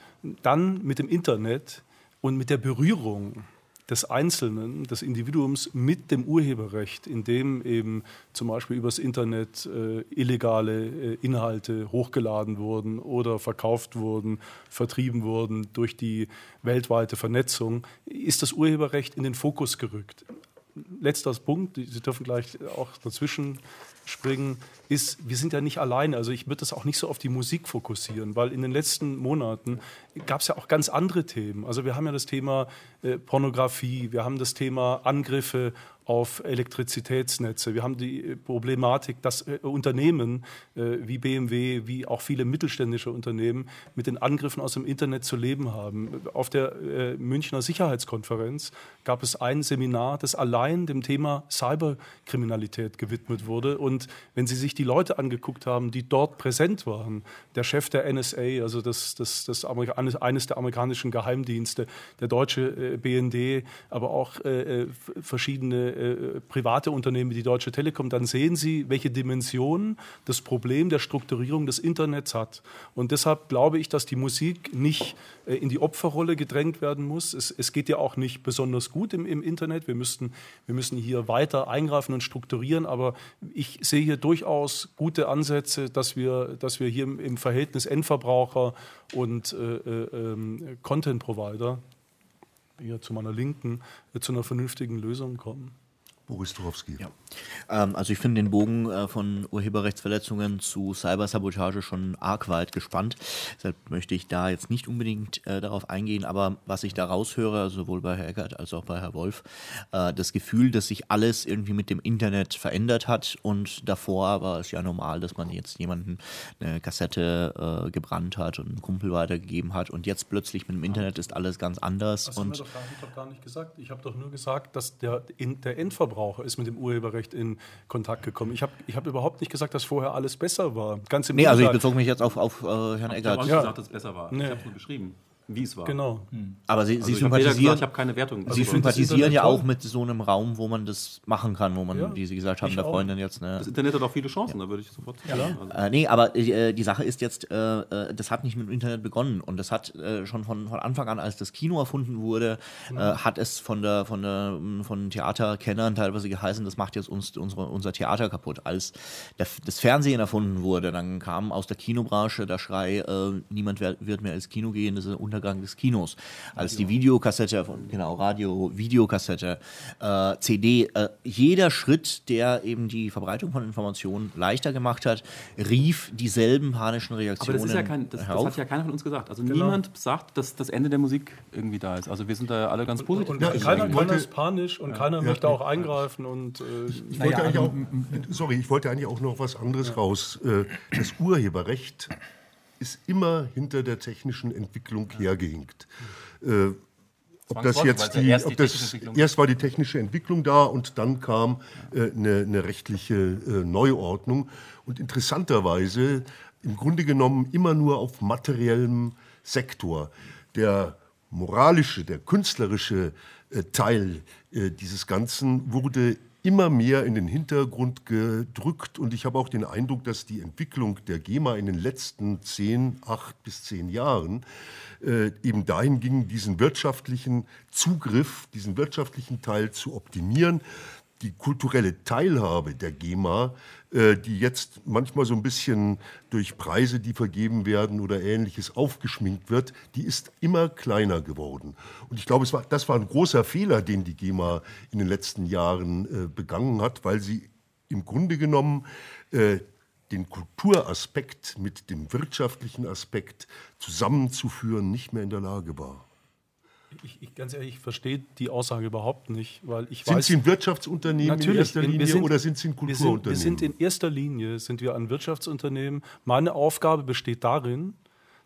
Dann mit dem Internet und mit der Berührung des Einzelnen, des Individuums mit dem Urheberrecht, in dem eben zum Beispiel übers Internet äh, illegale äh, Inhalte hochgeladen wurden oder verkauft wurden, vertrieben wurden durch die weltweite Vernetzung, ist das Urheberrecht in den Fokus gerückt. Letzter Punkt, Sie dürfen gleich auch dazwischen springen, ist, wir sind ja nicht alleine. Also ich würde das auch nicht so auf die Musik fokussieren, weil in den letzten Monaten gab es ja auch ganz andere Themen. Also wir haben ja das Thema äh, Pornografie, wir haben das Thema Angriffe auf Elektrizitätsnetze. Wir haben die äh, Problematik, dass äh, Unternehmen äh, wie BMW, wie auch viele mittelständische Unternehmen mit den Angriffen aus dem Internet zu leben haben. Auf der Münchner Sicherheitskonferenz gab es ein Seminar, das allein dem Thema Cyberkriminalität gewidmet wurde. Und wenn Sie sich die Leute angeguckt haben, die dort präsent waren, der Chef der NSA, also das, das, das eines der amerikanischen Geheimdienste, der deutsche BND, aber auch verschiedene äh, private Unternehmen wie die Deutsche Telekom, dann sehen Sie, welche Dimension das Problem der Strukturierung des Internets hat. Und deshalb glaube ich, dass die Musik nicht äh, in die Opferrolle gedrängt werden muss. Es, es geht ja auch nicht besonders gut im, im Internet. Wir, müssten, wir müssen hier weiter eingreifen und strukturieren. Aber ich sehe hier durchaus gute Ansätze, dass wir, dass wir hier im, im Verhältnis Endverbraucher und äh, äh, ähm, Content Provider hier zu meiner Linken, zu einer vernünftigen Lösung kommen. Boris Turowski. Ja. Ähm, also ich finde den Bogen äh, von Urheberrechtsverletzungen zu Cybersabotage schon arg weit gespannt. Deshalb möchte ich da jetzt nicht unbedingt äh, darauf eingehen, aber was ich da raushöre, sowohl bei Herr Eckert als auch bei Herr Wolf, äh, das Gefühl, dass sich alles irgendwie mit dem Internet verändert hat und davor war es ja normal, dass man jetzt jemanden eine Kassette äh, gebrannt hat und einen Kumpel weitergegeben hat und jetzt plötzlich mit dem Internet ist alles ganz anders. Das und haben wir doch, doch gar nicht gesagt. Ich habe doch nur gesagt, dass der, der Endverbraucher Endverbraucher ist mit dem Urheberrecht in Kontakt gekommen. Ich habe ich hab überhaupt nicht gesagt, dass vorher alles besser war. Ganz im nee, also ich bezog mich jetzt auf, auf äh, Herrn Eggert. Ich habe auch nicht ja. gesagt, dass es besser war. Nee. Ich habe es nur beschrieben wie es war. Genau. Hm. Aber Sie, also Sie ich sympathisieren, gesagt, ich habe keine Wertung. Sie also sympathisieren ja auch mit so einem Raum, wo man das machen kann, wo man, ja, wie Sie gesagt haben, der Freundin jetzt. Ne das Internet hat auch viele Chancen, ja. da würde ich sofort ja. sagen. Also. Äh, nee, aber äh, die Sache ist jetzt, äh, äh, das hat nicht mit dem Internet begonnen und das hat äh, schon von, von Anfang an, als das Kino erfunden wurde, mhm. hat es von der von der von Theaterkennern teilweise geheißen, das macht jetzt uns unsere, unser Theater kaputt. Als der, das Fernsehen erfunden wurde, dann kam aus der Kinobranche der Schrei, niemand wird mehr ins Kino gehen, das ist der Untergang des Kinos als die Videokassette, von, genau, Radio, Videokassette, äh, CD. Äh, jeder Schritt, der eben die Verbreitung von Informationen leichter gemacht hat, rief dieselben panischen Reaktionen. Aber das, ist ja kein, das, das hat ja keiner von uns gesagt. Also genau. niemand sagt, dass das Ende der Musik irgendwie da ist. Also wir sind da alle ganz positiv. Und, und keiner, keiner ist panisch und ja. keiner ja. möchte auch eingreifen. Und, äh, ich wollte ja, auch, sorry, ich wollte eigentlich auch noch was anderes raus. Äh, das Urheberrecht ist immer hinter der technischen Entwicklung hergehinkt. Äh, ob das jetzt die, erst, ob das, erst war die technische Entwicklung da und dann kam äh, eine, eine, rechtliche äh, Neuordnung. Und interessanterweise im Grunde genommen immer nur auf materiellem Sektor. Der moralische, der künstlerische äh, Teil äh, dieses Ganzen wurde immer mehr in den Hintergrund gedrückt. Und ich habe auch den Eindruck, dass die Entwicklung der GEMA in den letzten zehn, acht bis zehn Jahren äh, eben dahin ging, diesen wirtschaftlichen Zugriff, diesen wirtschaftlichen Teil zu optimieren die kulturelle Teilhabe der GEMA, äh, die jetzt manchmal so ein bisschen durch Preise, die vergeben werden oder ähnliches aufgeschminkt wird, die ist immer kleiner geworden. Und ich glaube, war, das war ein großer Fehler, den die GEMA in den letzten Jahren äh, begangen hat, weil sie im Grunde genommen äh, den Kulturaspekt mit dem wirtschaftlichen Aspekt zusammenzuführen nicht mehr in der Lage war ich, ich, ganz ehrlich, ich verstehe die Aussage überhaupt nicht, weil ich sind weiß, Sie ein Wirtschaftsunternehmen in erster Linie sind, oder sind Sie ein Kulturunternehmen? Wir sind, wir sind in erster Linie sind wir ein Wirtschaftsunternehmen. Meine Aufgabe besteht darin,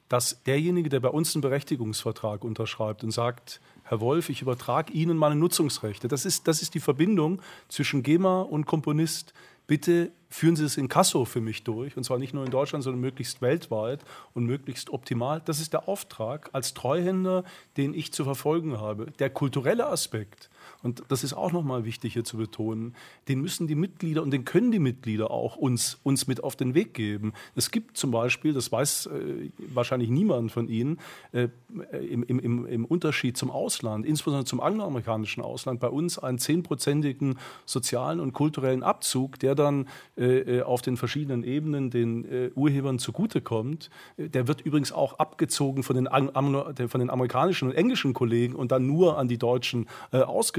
dass derjenige, der bei uns einen Berechtigungsvertrag unterschreibt und sagt, Herr Wolf, ich übertrage Ihnen meine Nutzungsrechte. Das ist, das ist die Verbindung zwischen GEMA und Komponist bitte führen Sie das in Kasso für mich durch, und zwar nicht nur in Deutschland, sondern möglichst weltweit und möglichst optimal. Das ist der Auftrag als Treuhänder, den ich zu verfolgen habe. Der kulturelle Aspekt und das ist auch nochmal wichtig hier zu betonen, den müssen die Mitglieder und den können die Mitglieder auch uns, uns mit auf den Weg geben. Es gibt zum Beispiel, das weiß äh, wahrscheinlich niemand von Ihnen, äh, im, im, im Unterschied zum Ausland, insbesondere zum angloamerikanischen Ausland, bei uns einen zehnprozentigen sozialen und kulturellen Abzug, der dann äh, äh auf den verschiedenen Ebenen den äh, Urhebern zugutekommt. Der wird übrigens auch abgezogen von den, von den amerikanischen und englischen Kollegen und dann nur an die Deutschen äh,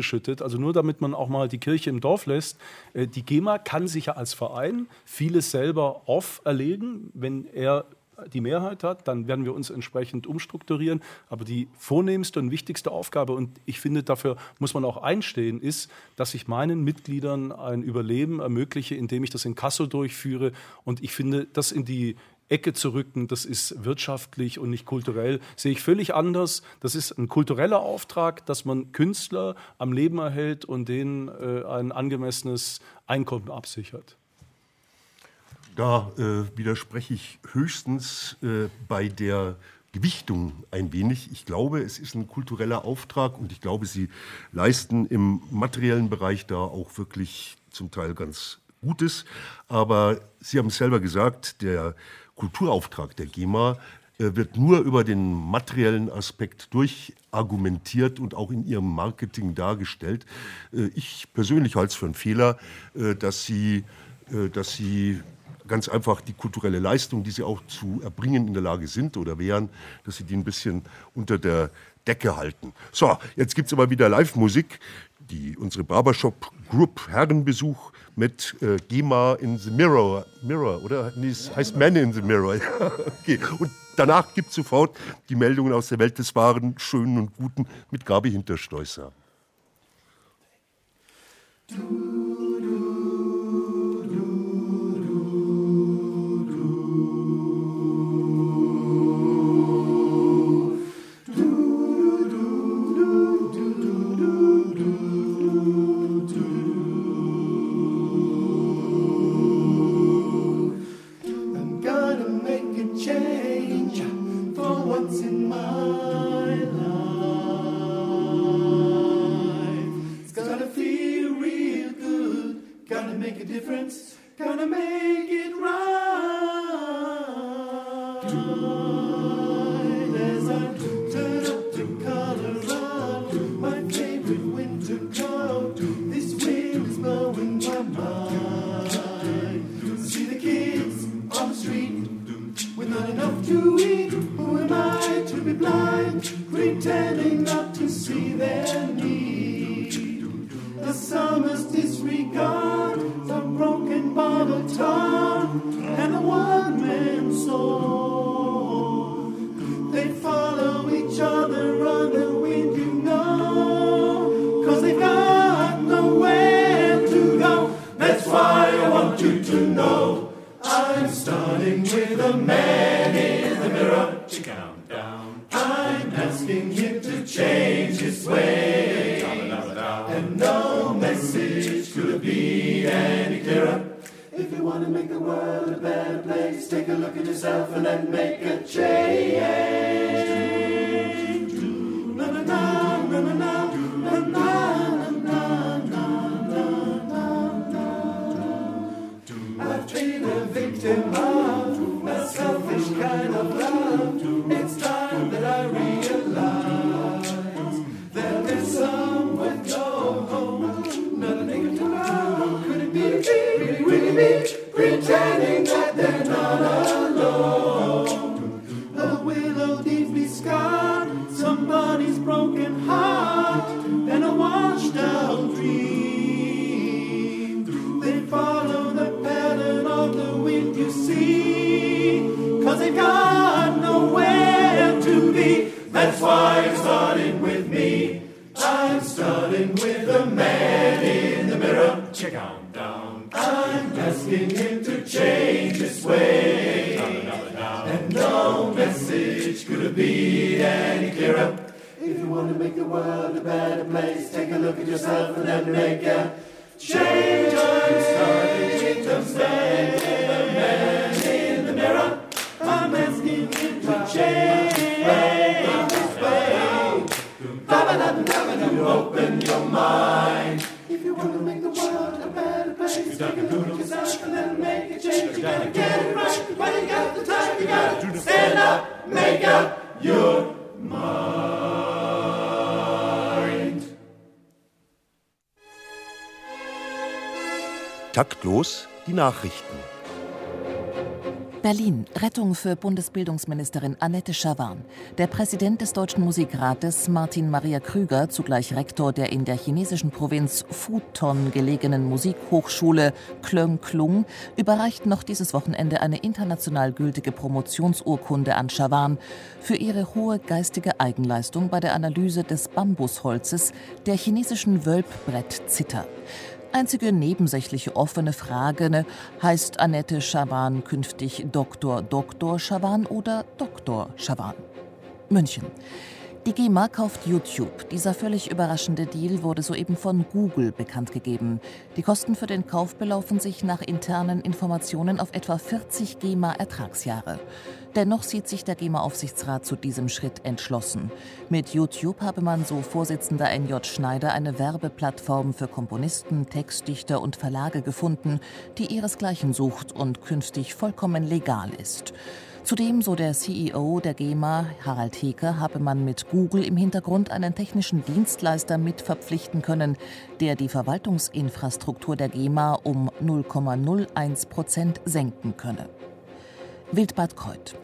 ausgeschüttet. Also nur damit man auch mal die Kirche im Dorf lässt. Äh, die GEMA kann sich ja als Verein vieles selber auferlegen, wenn er die Mehrheit hat, dann werden wir uns entsprechend umstrukturieren. Aber die vornehmste und wichtigste Aufgabe, und ich finde, dafür muss man auch einstehen, ist, dass ich meinen Mitgliedern ein Überleben ermögliche, indem ich das in Kasso durchführe. Und ich finde, das in die Ecke zu rücken, das ist wirtschaftlich und nicht kulturell, sehe ich völlig anders. Das ist ein kultureller Auftrag, dass man Künstler am Leben erhält und denen äh, ein angemessenes Einkommen absichert. Da äh, widerspreche ich höchstens äh, bei der Gewichtung ein wenig. Ich glaube, es ist ein kultureller Auftrag und ich glaube, Sie leisten im materiellen Bereich da auch wirklich zum Teil ganz Gutes. Aber Sie haben es selber gesagt, der Kulturauftrag der GEMA äh, wird nur über den materiellen Aspekt durchargumentiert und auch in ihrem Marketing dargestellt. Äh, ich persönlich halte es für einen Fehler, äh, dass Sie, dass Sie ganz einfach die kulturelle Leistung, die sie auch zu erbringen in der Lage sind oder wären, dass sie die ein bisschen unter der Decke halten. So, jetzt gibt es aber wieder Live-Musik. Die, unsere Barbershop Group Herrenbesuch mit äh, GEMA in the Mirror. Mirror, oder? Nee, es heißt Man in the Mirror. [laughs] okay. Und danach gibt es sofort die Meldungen aus der Welt des Wahren, Schönen und Guten mit Gabi Hinterstoßer. Du. difference. Gonna make it I'm starting with me. I'm starting with the man in the mirror. Check out down. I'm asking him to change his way. And no message could have been any clearer. If you want to make the world a better place, take a look at yourself and then make a change. I'm starting with the man in the mirror. I'm asking him to change. Open your mind. If you want to make the world a better place, you take a look at yourself and then make a change. You gotta get it right when you got the time. You gotta stand up, make up your mind. Taktlos die Nachrichten. Berlin. Rettung für Bundesbildungsministerin Annette Schawan. Der Präsident des Deutschen Musikrates, Martin Maria Krüger, zugleich Rektor der in der chinesischen Provinz Futon gelegenen Musikhochschule Klöng Klung, überreicht noch dieses Wochenende eine international gültige Promotionsurkunde an Schawan für ihre hohe geistige Eigenleistung bei der Analyse des Bambusholzes der chinesischen Wölbbrettzither. Einzige nebensächliche offene Frage, ne, heißt Annette Schawan künftig Dr. Dr. Schawan oder Dr. Schawan? München. Die GEMA kauft YouTube. Dieser völlig überraschende Deal wurde soeben von Google bekannt gegeben. Die Kosten für den Kauf belaufen sich nach internen Informationen auf etwa 40 GEMA-Ertragsjahre. Dennoch sieht sich der GEMA-Aufsichtsrat zu diesem Schritt entschlossen. Mit YouTube habe man, so Vorsitzender NJ Schneider, eine Werbeplattform für Komponisten, Textdichter und Verlage gefunden, die ihresgleichen sucht und künftig vollkommen legal ist. Zudem, so der CEO der GEMA, Harald Heker, habe man mit Google im Hintergrund einen technischen Dienstleister mit verpflichten können, der die Verwaltungsinfrastruktur der GEMA um 0,01 Prozent senken könne. Wildbad Kreuth.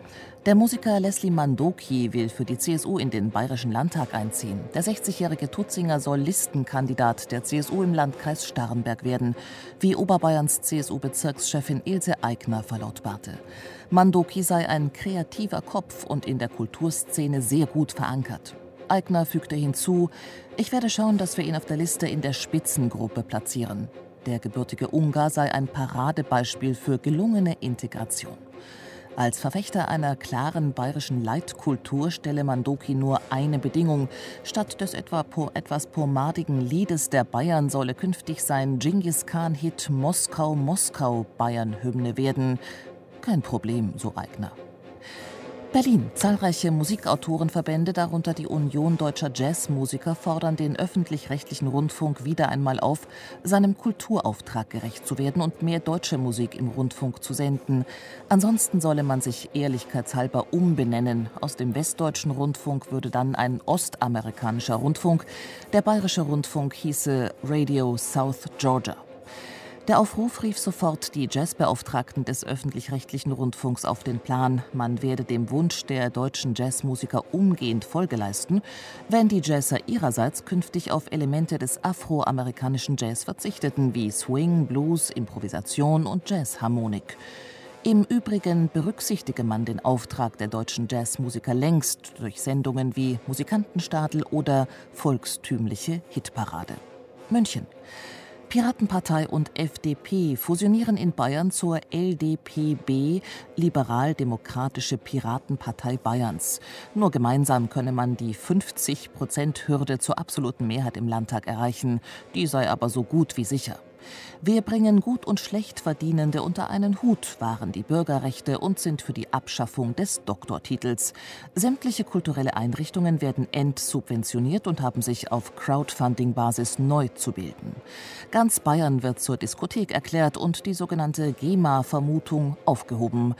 Der Musiker Leslie Mandoki will für die CSU in den Bayerischen Landtag einziehen. Der 60-jährige Tutzinger soll Listenkandidat der CSU im Landkreis Starnberg werden, wie Oberbayerns CSU-Bezirkschefin Ilse Aigner verlautbarte. Mandoki sei ein kreativer Kopf und in der Kulturszene sehr gut verankert. Aigner fügte hinzu, ich werde schauen, dass wir ihn auf der Liste in der Spitzengruppe platzieren. Der gebürtige Ungar sei ein Paradebeispiel für gelungene Integration. Als Verfechter einer klaren bayerischen Leitkultur stelle Mandoki nur eine Bedingung. Statt des etwa po etwas pomadigen Liedes der Bayern solle künftig sein Genghis Khan-Hit Moskau, Moskau Bayern-Hymne werden. Kein Problem, so Eigner. Berlin. Zahlreiche Musikautorenverbände, darunter die Union deutscher Jazzmusiker, fordern den öffentlich-rechtlichen Rundfunk wieder einmal auf, seinem Kulturauftrag gerecht zu werden und mehr deutsche Musik im Rundfunk zu senden. Ansonsten solle man sich ehrlichkeitshalber umbenennen. Aus dem westdeutschen Rundfunk würde dann ein ostamerikanischer Rundfunk. Der bayerische Rundfunk hieße Radio South Georgia. Der Aufruf rief sofort die Jazzbeauftragten des öffentlich-rechtlichen Rundfunks auf den Plan. Man werde dem Wunsch der deutschen Jazzmusiker umgehend Folge leisten, wenn die Jazzer ihrerseits künftig auf Elemente des afroamerikanischen Jazz verzichteten, wie Swing, Blues, Improvisation und Jazzharmonik. Im Übrigen berücksichtige man den Auftrag der deutschen Jazzmusiker längst durch Sendungen wie Musikantenstadel oder volkstümliche Hitparade. München. Piratenpartei und FDP fusionieren in Bayern zur LDPB, Liberal-Demokratische Piratenpartei Bayerns. Nur gemeinsam könne man die 50-Prozent-Hürde zur absoluten Mehrheit im Landtag erreichen. Die sei aber so gut wie sicher. Wir bringen gut und schlecht Verdienende unter einen Hut, waren die Bürgerrechte und sind für die Abschaffung des Doktortitels. Sämtliche kulturelle Einrichtungen werden entsubventioniert und haben sich auf Crowdfunding-Basis neu zu bilden. Ganz Bayern wird zur Diskothek erklärt und die sogenannte GEMA-Vermutung aufgehoben.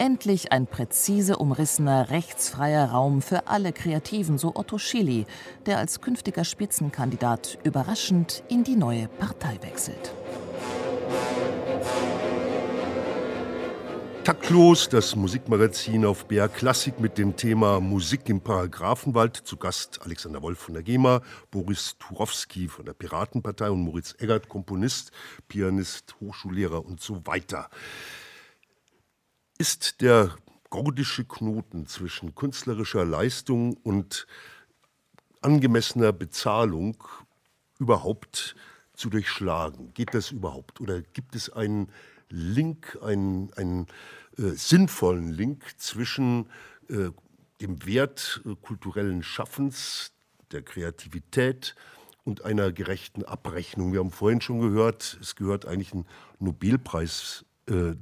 Endlich ein präzise umrissener, rechtsfreier Raum für alle Kreativen, so Otto Schilly, der als künftiger Spitzenkandidat überraschend in die neue Partei wechselt. Taktlos, das Musikmagazin auf BR Klassik mit dem Thema Musik im Paragraphenwald. Zu Gast Alexander Wolf von der GEMA, Boris Turowski von der Piratenpartei und Moritz Eggert, Komponist, Pianist, Hochschullehrer und so weiter. Ist der gordische Knoten zwischen künstlerischer Leistung und angemessener Bezahlung überhaupt zu durchschlagen? Geht das überhaupt? Oder gibt es einen Link, einen, einen äh, sinnvollen Link zwischen äh, dem Wert äh, kulturellen Schaffens, der Kreativität und einer gerechten Abrechnung? Wir haben vorhin schon gehört, es gehört eigentlich ein Nobelpreis äh,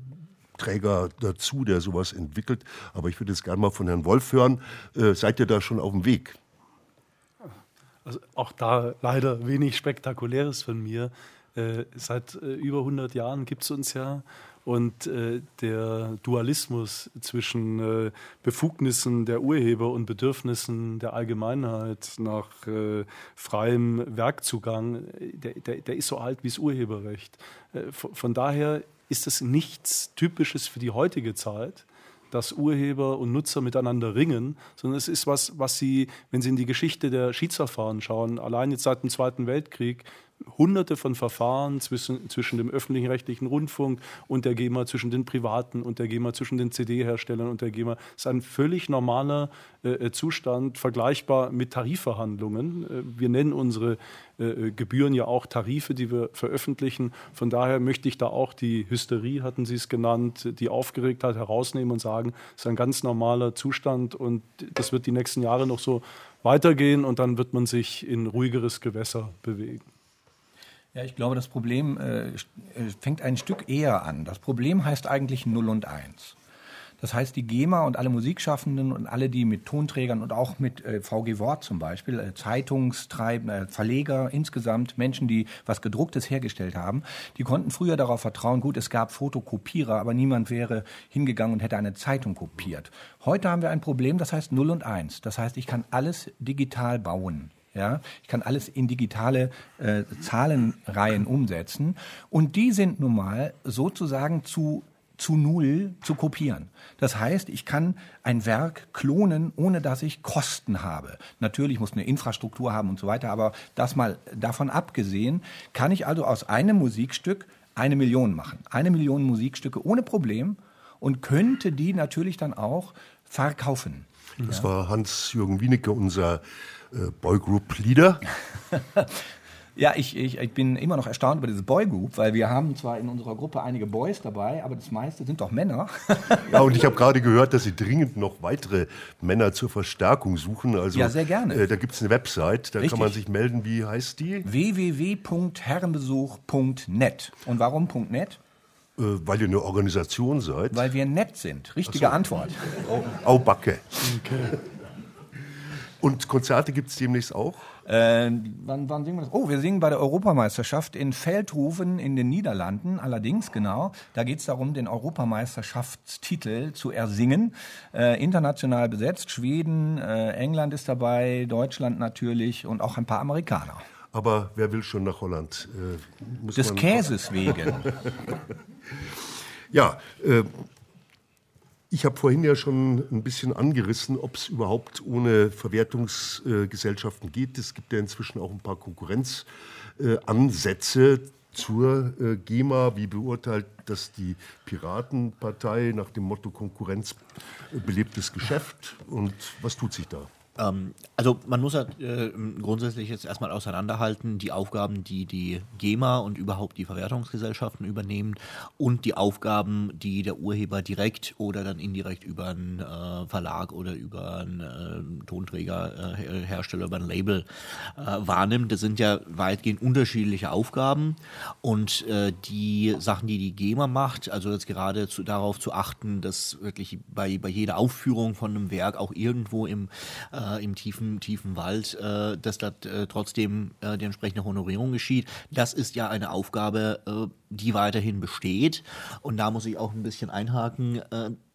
Träger dazu, der sowas entwickelt. Aber ich würde jetzt gerne mal von Herrn Wolf hören. Äh, seid ihr da schon auf dem Weg? Also auch da leider wenig Spektakuläres von mir. Äh, seit äh, über 100 Jahren gibt es uns ja. Und äh, der Dualismus zwischen äh, Befugnissen der Urheber und Bedürfnissen der Allgemeinheit nach äh, freiem Werkzugang, der, der, der, ist so alt wie das Urheberrecht. Äh, von, daher ist es nichts Typisches für die heutige Zeit, dass Urheber und Nutzer miteinander ringen, sondern es ist was, was sie, wenn sie in die Geschichte der Schiedsverfahren schauen, allein jetzt seit dem Zweiten Weltkrieg, hunderte von Verfahren zwischen, zwischen dem öffentlichen rechtlichen Rundfunk und der GEMA, zwischen den Privaten und der GEMA, zwischen den CD-Herstellern und der GEMA. Das ist ein völlig normaler äh, äh, Zustand, vergleichbar mit Tarifverhandlungen. Äh, wir nennen unsere äh, äh, Gebühren ja auch Tarife, die wir veröffentlichen. Von daher möchte ich da auch die Hysterie, hatten Sie es genannt, die Aufgeregtheit herausnehmen und sagen, es ist ein ganz normaler Zustand und das wird die nächsten Jahre noch so weitergehen und dann wird man sich in ruhigeres Gewässer bewegen. Ja, ich glaube, das Problem äh, äh, fängt ein Stück eher an. Das Problem heißt eigentlich 0 und 1. Das heißt, die GEMA und alle Musikschaffenden und alle, die mit Tonträgern und auch mit äh, VG Wort zum Beispiel, äh, Zeitungstreiben, äh, Verleger insgesamt, Menschen, die was Gedrucktes hergestellt haben, die konnten früher darauf vertrauen, gut, es gab Fotokopierer, aber niemand wäre hingegangen und hätte eine Zeitung kopiert. Heute haben wir ein Problem, das heißt 0 und 1. Das heißt, ich kann alles digital bauen. Ja, ich kann alles in digitale äh, Zahlenreihen umsetzen. Und die sind nun mal sozusagen zu zu Null zu kopieren. Das heißt, ich kann ein Werk klonen, ohne dass ich Kosten habe. Natürlich muss eine Infrastruktur haben und so weiter, aber das mal davon abgesehen, kann ich also aus einem Musikstück eine Million machen. Eine Million Musikstücke ohne Problem und könnte die natürlich dann auch verkaufen. Das ja. war Hans-Jürgen Wienicke, unser äh, Boygroup-Leader. [laughs] Ja, ich, ich, ich bin immer noch erstaunt über diese Boygroup, weil wir haben zwar in unserer Gruppe einige Boys dabei, aber das meiste sind doch Männer. [laughs] ja, und ich habe gerade gehört, dass Sie dringend noch weitere Männer zur Verstärkung suchen. Also, ja, sehr gerne. Äh, da gibt es eine Website, da Richtig. kann man sich melden. Wie heißt die? www.herrenbesuch.net. Und warum .net? Äh, weil ihr eine Organisation seid. Weil wir nett sind. Richtige so. Antwort. Au, au Backe. Okay. Und Konzerte gibt es demnächst auch? Äh, wann, wann singen wir das? Oh, wir singen bei der Europameisterschaft in Feldhofen in den Niederlanden. Allerdings, genau, da geht es darum, den Europameisterschaftstitel zu ersingen. Äh, international besetzt. Schweden, äh, England ist dabei, Deutschland natürlich und auch ein paar Amerikaner. Aber wer will schon nach Holland? Äh, Des Käses wegen. [laughs] ja, äh, ich habe vorhin ja schon ein bisschen angerissen, ob es überhaupt ohne Verwertungsgesellschaften geht. Es gibt ja inzwischen auch ein paar Konkurrenzansätze zur äh, GEMA. Wie beurteilt das die Piratenpartei nach dem Motto Konkurrenz belebtes Geschäft? Und was tut sich da? Ähm, also man muss ja äh, grundsätzlich jetzt erstmal auseinanderhalten, die Aufgaben, die die GEMA und überhaupt die Verwertungsgesellschaften übernehmen und die Aufgaben, die der Urheber direkt oder dann indirekt über einen äh, Verlag oder über einen äh, Tonträger, äh, über ein Label äh, wahrnimmt. Das sind ja weitgehend unterschiedliche Aufgaben und äh, die Sachen, die die GEMA macht, also jetzt gerade zu, darauf zu achten, dass wirklich bei, bei jeder Aufführung von einem Werk auch irgendwo im äh, äh, im tiefen, tiefen Wald, äh, dass da äh, trotzdem äh, die entsprechende Honorierung geschieht. Das ist ja eine Aufgabe, die weiterhin besteht. Und da muss ich auch ein bisschen einhaken.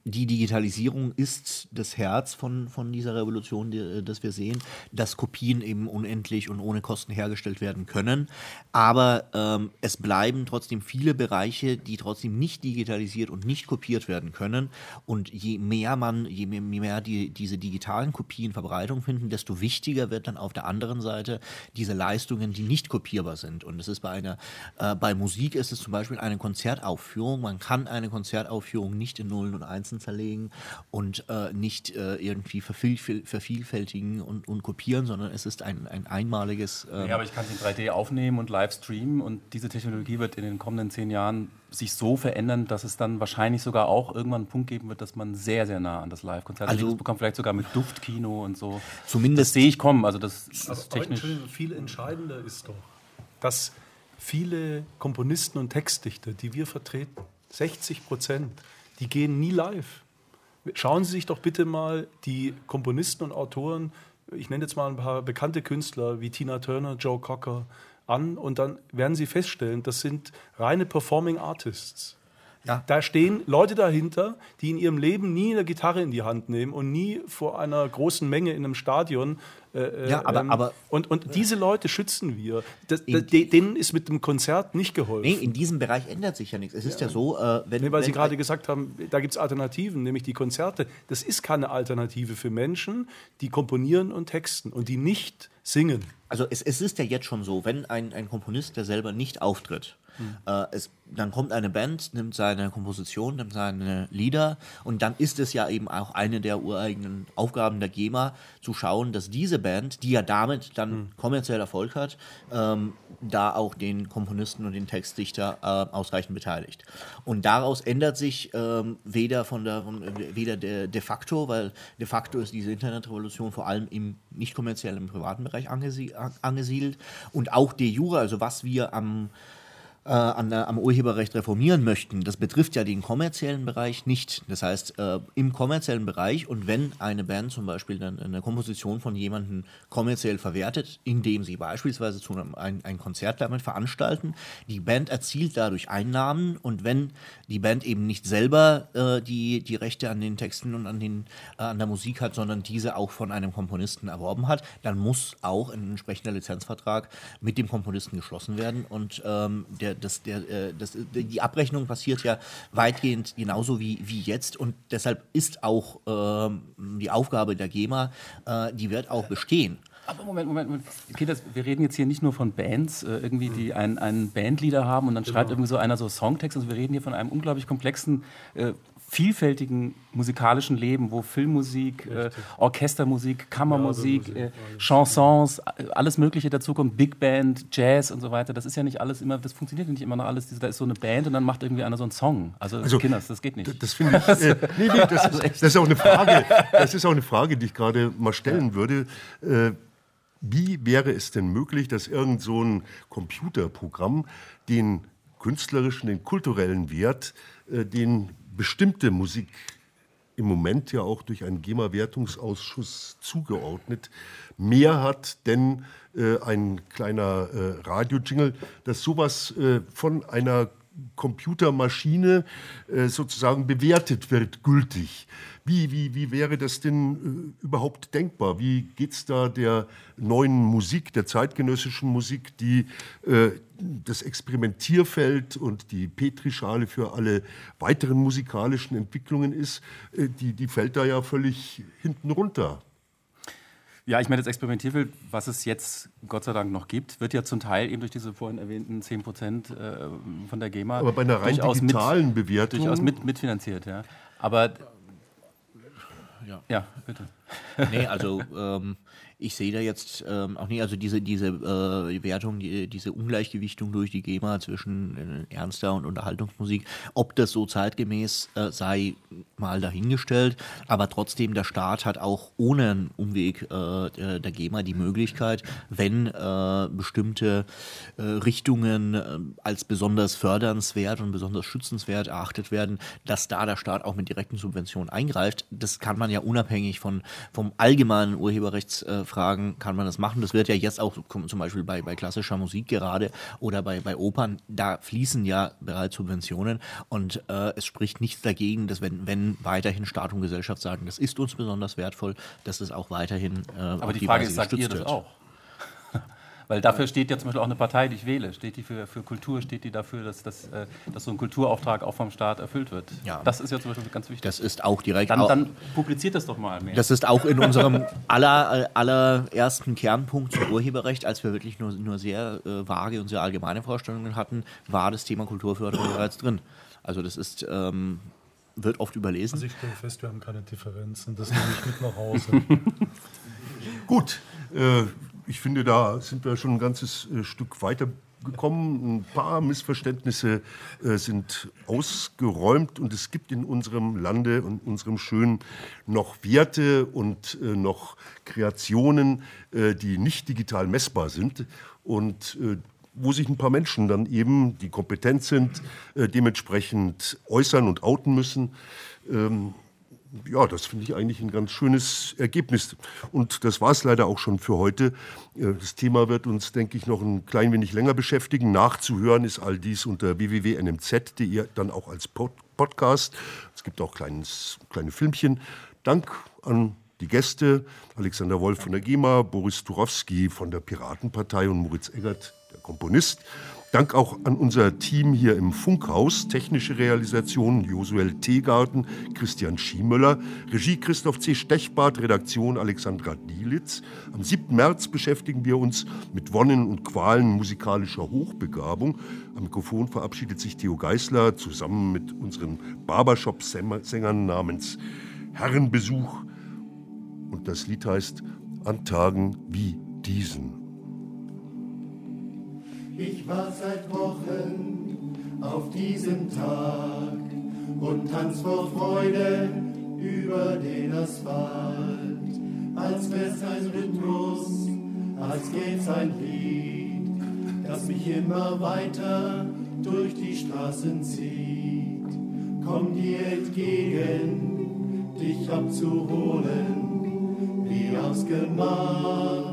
Äh, die Digitalisierung ist das Herz von, von dieser Revolution, die, das wir sehen, dass Kopien eben unendlich und ohne Kosten hergestellt werden können. Aber ähm, es bleiben trotzdem viele Bereiche, die trotzdem nicht digitalisiert und nicht kopiert werden können. Und je mehr man, je mehr die, diese digitalen Kopien Verbreitung finden, desto wichtiger wird dann auf der anderen Seite diese Leistungen, die nicht kopierbar sind. Und es ist bei einer, äh, bei Musik ist es zum Beispiel eine Konzertaufführung. Man kann eine Konzertaufführung nicht in Nullen und Einsen Grenzen zerlegen und äh, nicht äh, irgendwie vervielfältigen und, und, kopieren, sondern es ist ein, ein einmaliges. Ähm ja, aber ich kann es in 3D aufnehmen und live streamen und diese Technologie wird in den kommenden zehn Jahren sich so verändern, dass es dann wahrscheinlich sogar auch irgendwann einen Punkt geben wird, dass man sehr, sehr nah an das Live-Konzert also bekommt, vielleicht sogar mit Duftkino und so. Zumindest das sehe ich kommen. Also das ist technisch. Viel entscheidender ist doch, dass viele Komponisten und Textdichter, die wir vertreten, 60 Prozent die gehen nie live. Schauen Sie sich doch bitte mal die Komponisten und Autoren, ich nenne jetzt mal ein paar bekannte Künstler wie Tina Turner, Joe Cocker, an und dann werden Sie feststellen, das sind reine Performing Artists. Ja. Da stehen Leute dahinter, die in ihrem Leben nie eine Gitarre in die Hand nehmen und nie vor einer großen Menge in einem Stadion. Äh, ja, aber, ähm, aber und, und diese Leute schützen wir. Das, das, denen ist mit dem Konzert nicht geholfen. Nee, in diesem Bereich ändert sich ja nichts. Es ist ja, ja so, äh, wenn. Nee, weil wenn, Sie gerade gesagt haben, da gibt es Alternativen, nämlich die Konzerte. Das ist keine Alternative für Menschen, die komponieren und texten und die nicht singen. Also es, es ist ja jetzt schon so, wenn ein, ein Komponist, der selber nicht auftritt, Mhm. Äh, es, dann kommt eine Band, nimmt seine Komposition, nimmt seine Lieder und dann ist es ja eben auch eine der ureigenen Aufgaben der GEMA, zu schauen, dass diese Band, die ja damit dann mhm. kommerziell Erfolg hat, ähm, da auch den Komponisten und den Textdichter äh, ausreichend beteiligt. Und daraus ändert sich ähm, weder von der von, weder de, de facto, weil de facto ist diese Internetrevolution vor allem im nicht kommerziellen, im privaten Bereich angesiedelt und auch de jure, also was wir am äh, an am Urheberrecht reformieren möchten, das betrifft ja den kommerziellen Bereich nicht. Das heißt, äh, im kommerziellen Bereich und wenn eine Band zum Beispiel dann eine Komposition von jemandem kommerziell verwertet, indem sie beispielsweise zu einem ein, ein Konzert damit veranstalten, die Band erzielt dadurch Einnahmen und wenn die Band eben nicht selber äh, die, die Rechte an den Texten und an, den, äh, an der Musik hat, sondern diese auch von einem Komponisten erworben hat, dann muss auch ein entsprechender Lizenzvertrag mit dem Komponisten geschlossen werden und ähm, der das, der, äh, das, die Abrechnung passiert ja weitgehend genauso wie, wie jetzt und deshalb ist auch ähm, die Aufgabe der GEMA, äh, die wird auch bestehen. Aber Moment, Moment, Moment. Okay, das, wir reden jetzt hier nicht nur von Bands, äh, irgendwie, die einen, einen Bandleader haben und dann genau. schreibt irgendwie so einer so Songtext. Also wir reden hier von einem unglaublich komplexen äh, vielfältigen musikalischen Leben, wo Filmmusik, äh, Orchestermusik, Kammermusik, ja, äh, Chansons, alles Mögliche dazukommt, Big Band, Jazz und so weiter. Das ist ja nicht alles immer, das funktioniert nicht immer noch alles. Da ist so eine Band und dann macht irgendwie einer so einen Song. Also, also Kinders, das geht nicht. Das finde ich. Äh, [laughs] nee, nee, das, ist, das ist auch eine Frage. Das ist auch eine Frage, die ich gerade mal stellen ja. würde. Äh, wie wäre es denn möglich, dass irgend so ein Computerprogramm den künstlerischen, den kulturellen Wert, äh, den bestimmte Musik im Moment ja auch durch einen GEMA-Wertungsausschuss zugeordnet, mehr hat denn äh, ein kleiner äh, Radio-Jingle, dass sowas äh, von einer Computermaschine äh, sozusagen bewertet wird, gültig. Wie, wie, wie wäre das denn äh, überhaupt denkbar? Wie geht es da der neuen Musik, der zeitgenössischen Musik, die äh, das Experimentierfeld und die Petrischale für alle weiteren musikalischen Entwicklungen ist, äh, die, die fällt da ja völlig hinten runter. Ja, ich meine, das Experimentierfeld, was es jetzt Gott sei Dank noch gibt, wird ja zum Teil eben durch diese vorhin erwähnten 10 Prozent äh, von der GEMA Aber bei einer rein digitalen mit, Bewertung durchaus mit, mitfinanziert. Ja. Aber ja. ja, bitte. Nee, also ähm, ich sehe da jetzt ähm, auch nicht, also diese, diese äh, Wertung, die, diese Ungleichgewichtung durch die GEMA zwischen äh, ernster und Unterhaltungsmusik, ob das so zeitgemäß äh, sei, mal dahingestellt. Aber trotzdem, der Staat hat auch ohne einen Umweg äh, der GEMA die Möglichkeit, wenn äh, bestimmte äh, Richtungen als besonders fördernswert und besonders schützenswert erachtet werden, dass da der Staat auch mit direkten Subventionen eingreift. Das kann man ja unabhängig von, vom allgemeinen Urheberrechts Fragen kann man das machen. Das wird ja jetzt auch zum Beispiel bei, bei klassischer Musik gerade oder bei, bei Opern, da fließen ja bereits Subventionen und äh, es spricht nichts dagegen, dass wenn, wenn weiterhin Staat und Gesellschaft sagen, das ist uns besonders wertvoll, dass es auch weiterhin äh, Aber die, die Frage Weise ist, sagt ihr das wird. auch? Weil dafür steht ja zum Beispiel auch eine Partei, die ich wähle. Steht die für, für Kultur, steht die dafür, dass, dass, äh, dass so ein Kulturauftrag auch vom Staat erfüllt wird. Ja. Das ist ja zum Beispiel ganz wichtig. Das ist auch direkt. Dann, dann publiziert das doch mal mehr. Das ist auch in unserem aller, allerersten Kernpunkt zum Urheberrecht, als wir wirklich nur, nur sehr äh, vage und sehr allgemeine Vorstellungen hatten, war das Thema Kulturförderung bereits drin. Also das ist. Ähm, wird oft überlesen. Also ich stelle fest, wir haben keine Differenzen. Das nehme ich mit nach Hause. [laughs] Gut, äh, ich finde, da sind wir schon ein ganzes äh, Stück weiter gekommen. Ein paar Missverständnisse äh, sind ausgeräumt und es gibt in unserem Lande und unserem Schönen noch Werte und äh, noch Kreationen, äh, die nicht digital messbar sind und äh, wo sich ein paar Menschen dann eben, die kompetent sind, äh, dementsprechend äußern und outen müssen. Ähm, ja, das finde ich eigentlich ein ganz schönes Ergebnis. Und das war es leider auch schon für heute. Äh, das Thema wird uns, denke ich, noch ein klein wenig länger beschäftigen. Nachzuhören ist all dies unter www.nmz.de, dann auch als Podcast. Es gibt auch kleines, kleine Filmchen. Dank an die Gäste, Alexander Wolf von der GEMA, Boris Turowski von der Piratenpartei und Moritz Eggert, der Komponist. Dank auch an unser Team hier im Funkhaus, technische Realisation Josuel Teegarten, Christian Schiemöller, Regie Christoph C. Stechbart, Redaktion Alexandra Dielitz. Am 7. März beschäftigen wir uns mit Wonnen und Qualen musikalischer Hochbegabung. Am Mikrofon verabschiedet sich Theo Geisler zusammen mit unseren Barbershop-Sängern namens Herrenbesuch. Und das Lied heißt An Tagen wie diesen. Ich war seit Wochen auf diesem Tag und tanz vor Freude über den Asphalt. Als wär's ein Rhythmus, als gäb's ein Lied, das mich immer weiter durch die Straßen zieht. Komm dir entgegen, dich abzuholen, wie ausgemacht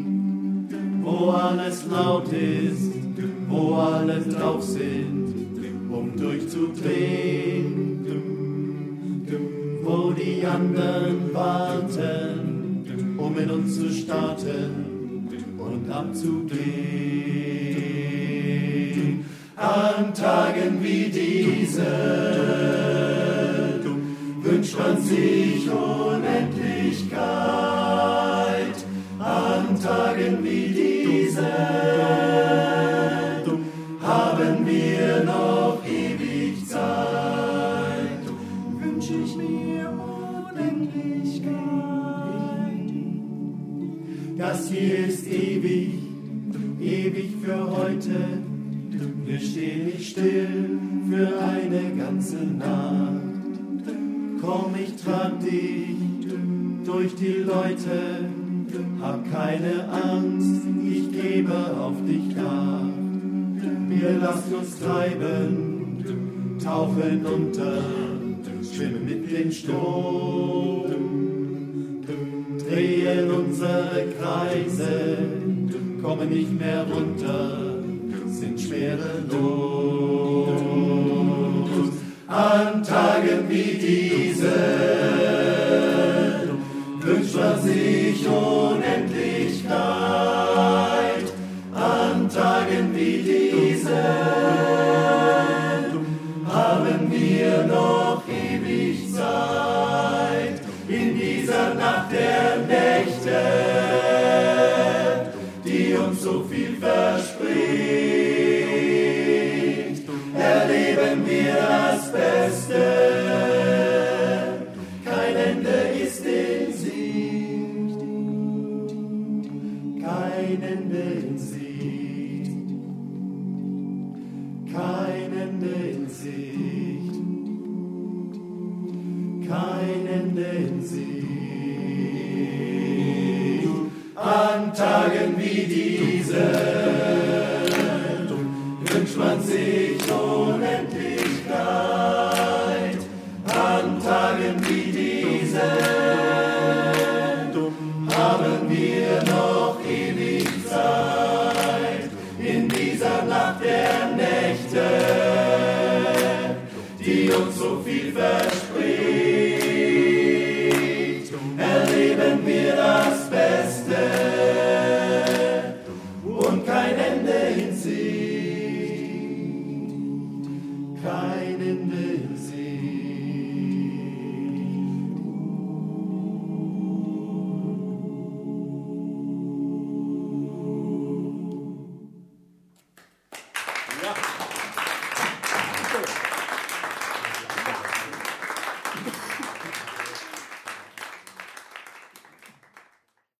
wo alles laut ist, wo alle drauf sind, um durchzudrehen, wo die anderen warten, um in uns zu starten und abzugehen. An Tagen wie diese wünscht man sich Unendlichkeit. Hier ist ewig, ewig für heute. Wir stehen nicht still für eine ganze Nacht. Komm, ich trag dich durch die Leute hab keine Angst, ich gebe auf dich Acht. Wir lassen uns treiben, tauchen unter, schwimmen mit dem Sturm, unsere Kreise, kommen nicht mehr runter, sind schwerelos. An Tagen wie diese wünscht man sich Unendlichkeit.